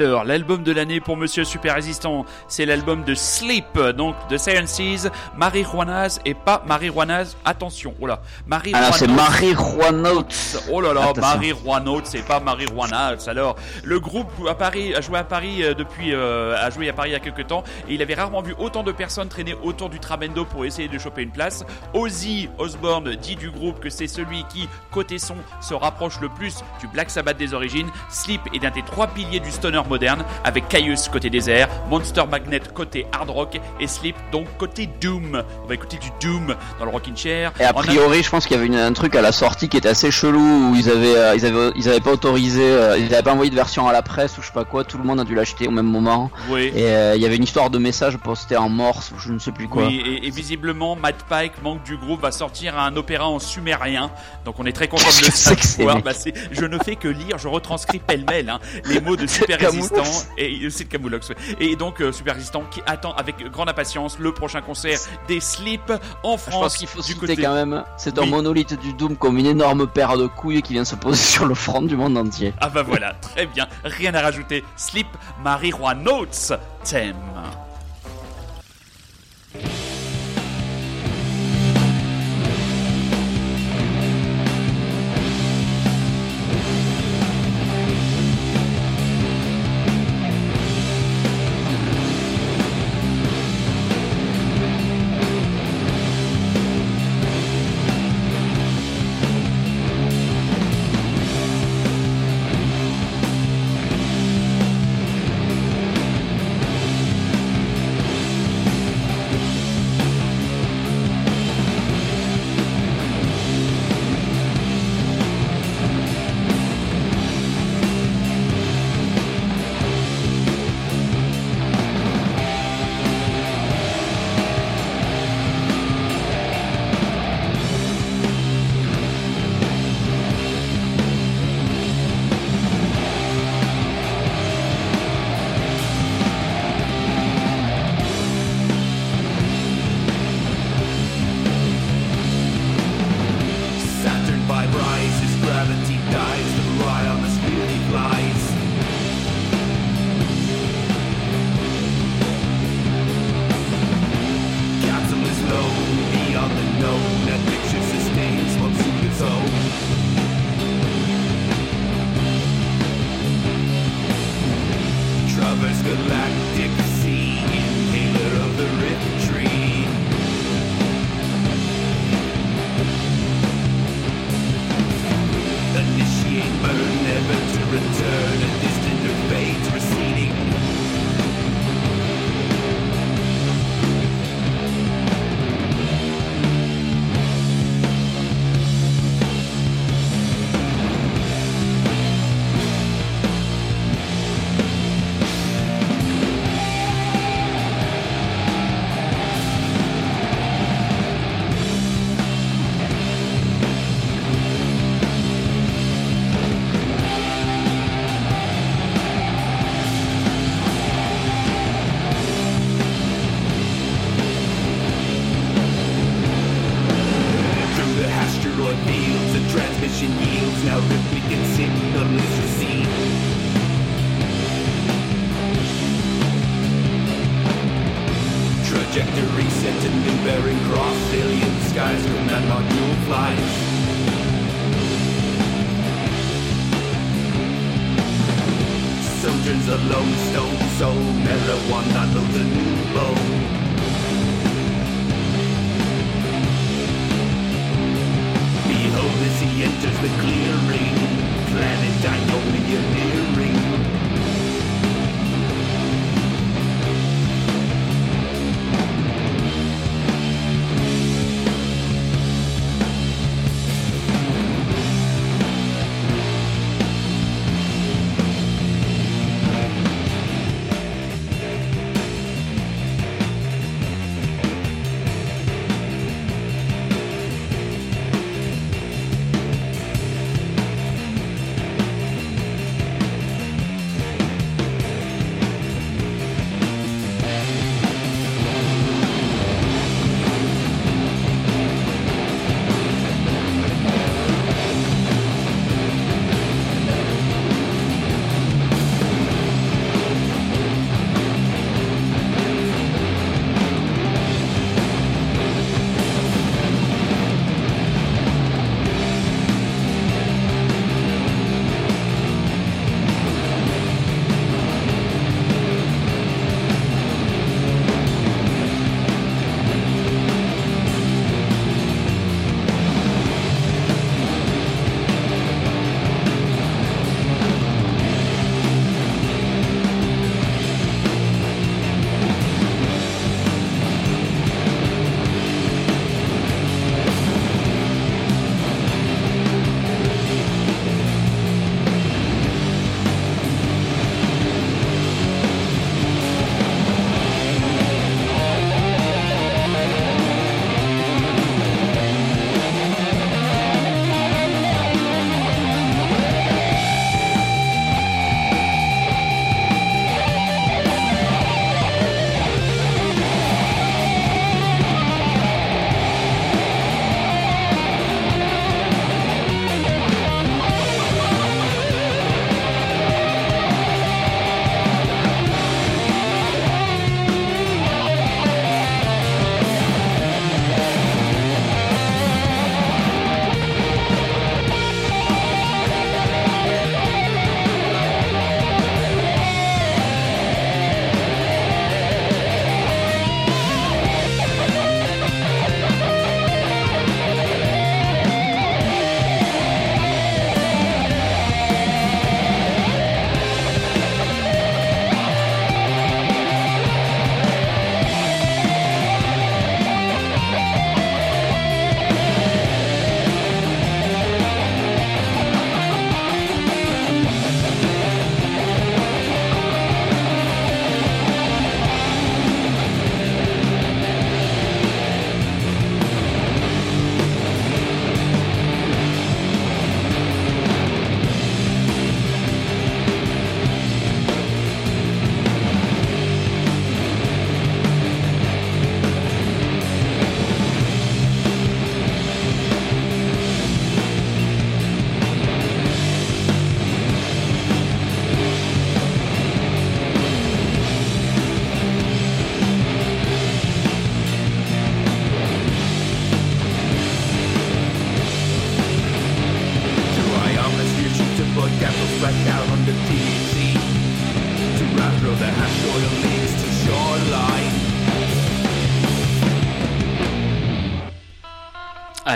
Alors, l'album de l'année pour Monsieur Super Résistant, c'est l'album de Sleep, donc de Sciences, Marijuanas et pas Marijuanas. Attention, oh là, Ah Marijuanas. là, c'est Marijuanotes. Oh là là, Attention. Marijuanotes, c'est pas Marijuanas. Alors, le groupe à Paris a joué à Paris euh, depuis, euh, a joué à Paris il y a quelques temps et il avait rarement vu autant de personnes traîner autour du Tramendo pour essayer de choper une place. Ozzy Osbourne dit du groupe que c'est celui qui, côté son, se rapproche le plus du Black Sabbath des origines. Sleep est un des trois piliers du stoner moderne avec Caius côté désert, Monster Magnet côté hard rock et Sleep donc côté Doom. On va écouter du Doom dans le Rockin' Chair. Et a priori, je pense qu'il y avait une- un truc à la sortie qui était assez chelou où ils avaient, euh, ils avaient, ils avaient pas autorisé, euh, ils avaient pas envoyé de version à la presse ou je sais pas quoi. Tout le monde a dû l'acheter au même moment. Oui. Et euh, il y avait une histoire de message posté en morse ou je ne sais plus quoi. Oui, et, et visiblement, Matt Pike, manque du groupe, va sortir un opéra en sumérien. Donc on est très content de le savoir. Bah, je ne fais que lire, je retranscris pêle-mêle hein, les mots de Super Et c'est de Camoulox. Et donc euh, super résistant qui attend avec grande impatience le prochain concert des Sleep en Je France. pense qu'il faut du citer côté- quand même, c'est un Oui. monolithe du Doom comme une énorme paire de couilles qui vient se poser sur le front du monde entier. Ah bah voilà, très bien, rien à rajouter. Sleep Marijuana Notes thème.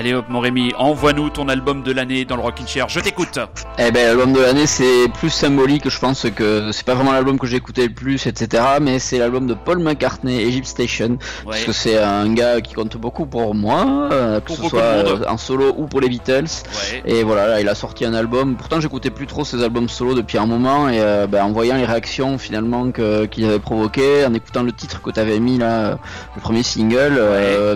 Allez hop, mon Rémi, envoie-nous ton album de l'année dans le Rockin' Chair. Je t'écoute. Eh ben, l'album de l'année, c'est plus symbolique. Je pense que c'est pas vraiment l'album que j'ai écouté le plus, etc. Mais c'est l'album de Paul McCartney, Egypt Station. Parce que c'est un gars qui compte beaucoup pour moi, euh, que Pour ce soit euh, en solo ou pour les Beatles. Ouais. Et voilà, là, il a sorti un album. Pourtant, j'écoutais plus trop ses albums solo depuis un moment. Et euh, ben, en voyant les réactions finalement qu'il avait provoqué, en écoutant le titre que t'avais mis là, le premier single,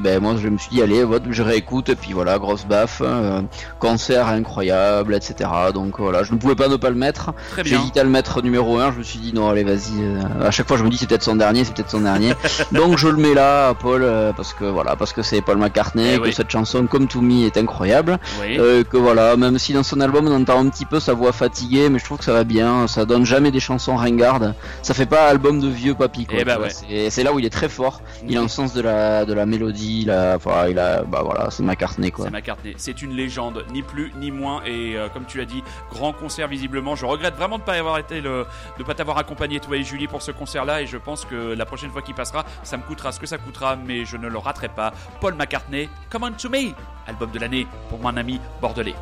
ben moi je me suis dit allez, je réécoute. Et puis voilà, grosse baffe, euh, concert incroyable, etc. Donc voilà, je ne pouvais pas ne pas le mettre. J'ai hésité à le mettre numéro 1 Je me suis dit non, allez, vas-y. euh, à chaque fois, je me dis c'est peut-être son dernier, c'est peut-être son dernier. Donc je le mets là, Paul, euh, parce que voilà, parce que c'est Paul McCartney, Eh que oui. cette chanson comme To Me est incroyable. Oui. Euh, que voilà, même si dans son album on entend un petit peu sa voix fatiguée, mais je trouve que ça va bien, ça donne jamais des chansons ringardes, ça fait pas album de vieux papy quoi. Eh bah ouais. c'est- là où il est très fort, il a un sens de la, de la mélodie, enfin, il a, bah voilà, c'est McCartney quoi. C'est McCartney, c'est une légende, ni plus ni moins. Et euh, comme tu l'as dit, grand concert visiblement. Je regrette vraiment de pas avoir été le, de pas t'avoir accompagné toi et Julie pour ce concert-là. Et je pense que la prochaine fois qu'il passera, ça me coûtera ce que ça coûtera, mais je ne le raterai pas. Paul McCartney, Come on to me, album de l'année pour mon ami bordelais.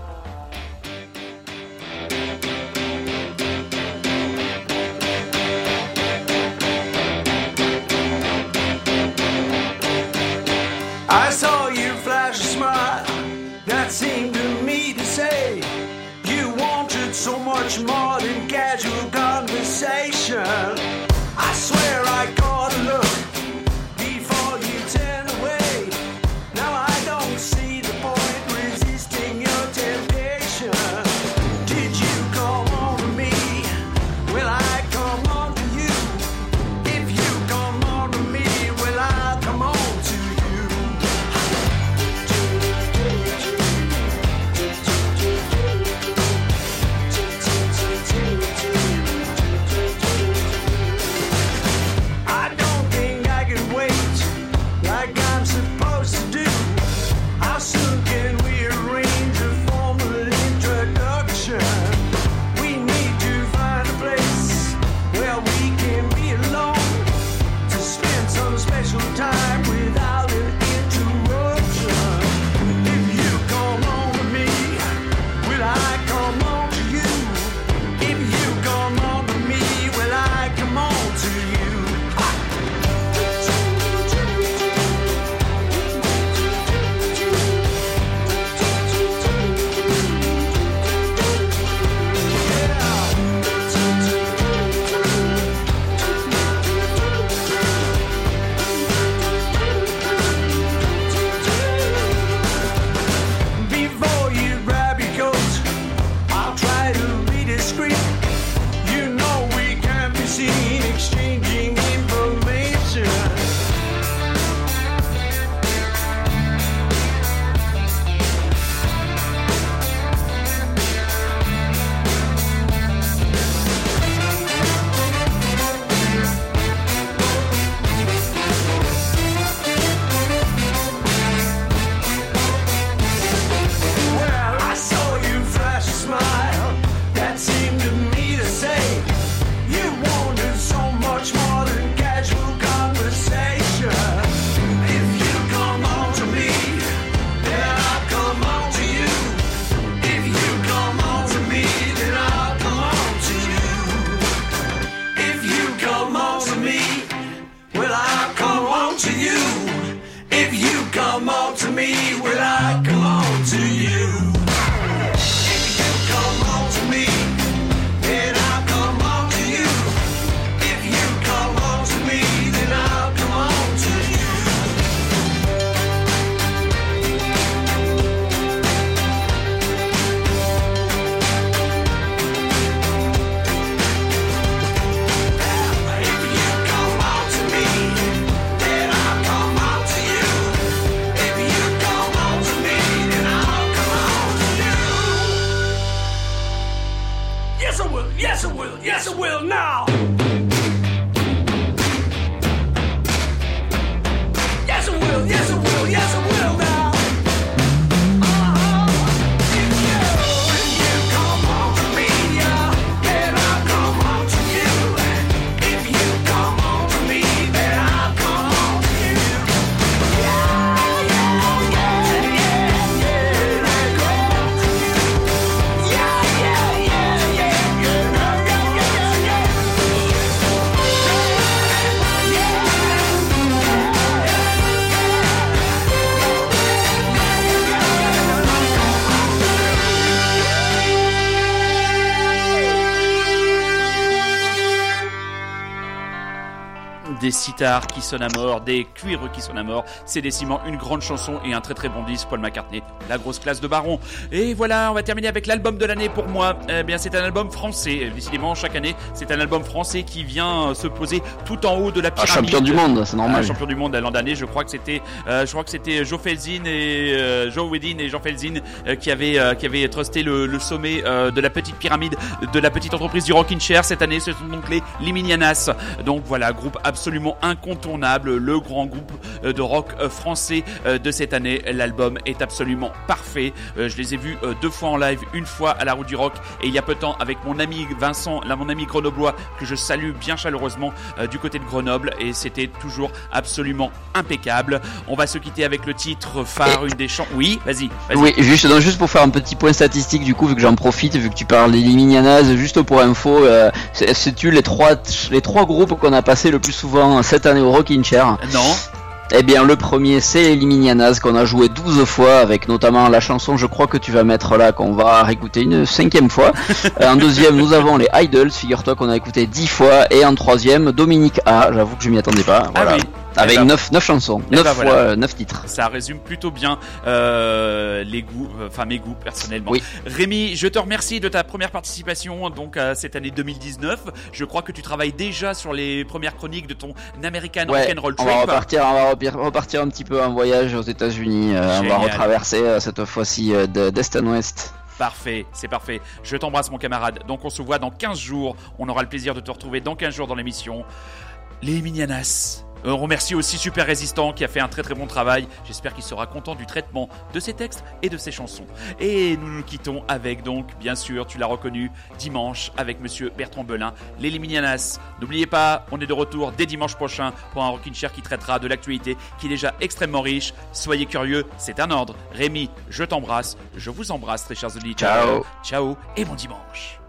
I saw seemed to me to say you wanted so much more than casual conversation. Des sitars qui sonnent à mort, des cuivres qui sonnent à mort. C'est décimant, une grande chanson et un très très bon disque, Paul McCartney, la grosse classe de Baron. Et voilà, on va terminer avec l'album de l'année pour moi. Eh bien, c'est un album français. Décidément, chaque année, c'est un album français qui vient euh, se poser tout en haut de la Ah, pyramide. champion du monde, c'est normal. Ah, champion du monde l'an dernier, je crois que c'était, euh, je crois que c'était Joe Felzin et euh, Joe Wedin et Jean Felzin euh, qui avaient euh, qui avaient trusté le, le sommet euh, de la petite pyramide de la petite entreprise du Rockin' Chair. Cette année, ce sont donc les Liminianas. Donc voilà, groupe absolument incontournable, le grand groupe de rock français de cette année. L'album est absolument parfait. Euh, je les ai vus euh, deux fois en live, une fois à la route du rock et il y a peu de temps avec mon ami Vincent, là mon ami grenoblois que je salue bien chaleureusement euh, du côté de Grenoble et c'était toujours absolument impeccable. On va se quitter avec le titre phare, une des chansons. Oui, vas-y. vas-y. Oui, juste, donc, juste pour faire un petit point statistique, du coup, vu que j'en profite, vu que tu parles des Liminianas, juste pour info, c'est- sais-tu les trois, les trois groupes qu'on a passé le plus souvent cette année au Rockin' Chair? Non. Eh bien, le premier, c'est les Liminianas, qu'on a joué 12 fois, avec notamment la chanson, je crois que tu vas mettre là, qu'on va réécouter une cinquième fois. Euh, en deuxième, nous avons les Idols, figure-toi qu'on a écouté 10 fois. Et en troisième, Dominique A, j'avoue que je m'y attendais pas. Voilà. Ah oui. Avec Eh ben- 9, 9 chansons, Eh 9 ben fois, voilà. euh, 9 titres. Ça résume plutôt bien euh, les goûts, euh, enfin mes goûts personnellement. Oui. Rémi, je te remercie de ta première participation donc à cette année 2019. Je crois que tu travailles déjà sur les premières chroniques de ton American Ouais, Rock'n'Roll on va Trip. repartir, on va repartir un petit peu en voyage aux États-Unis. euh, on va retraverser euh, cette fois-ci de- d'est en ouest. Parfait, c'est parfait. Je t'embrasse mon camarade. Donc on se voit dans 15 jours. On aura le plaisir de te retrouver dans 15 jours dans l'émission. Les Minianas. Euh, On remercie aussi Super Résistant qui a fait un très très bon travail. J'espère qu'il sera content du traitement de ses textes et de ses chansons. Et nous nous quittons avec donc, bien sûr, tu l'as reconnu, dimanche avec Monsieur Bertrand Belin, les Liminianas. N'oubliez pas, on est de retour dès dimanche prochain pour un Rockin' Chair qui traitera de l'actualité qui est déjà extrêmement riche. Soyez curieux, c'est un ordre. Rémi, je t'embrasse, je vous embrasse très chers auditeurs. Ciao. Ciao et bon dimanche.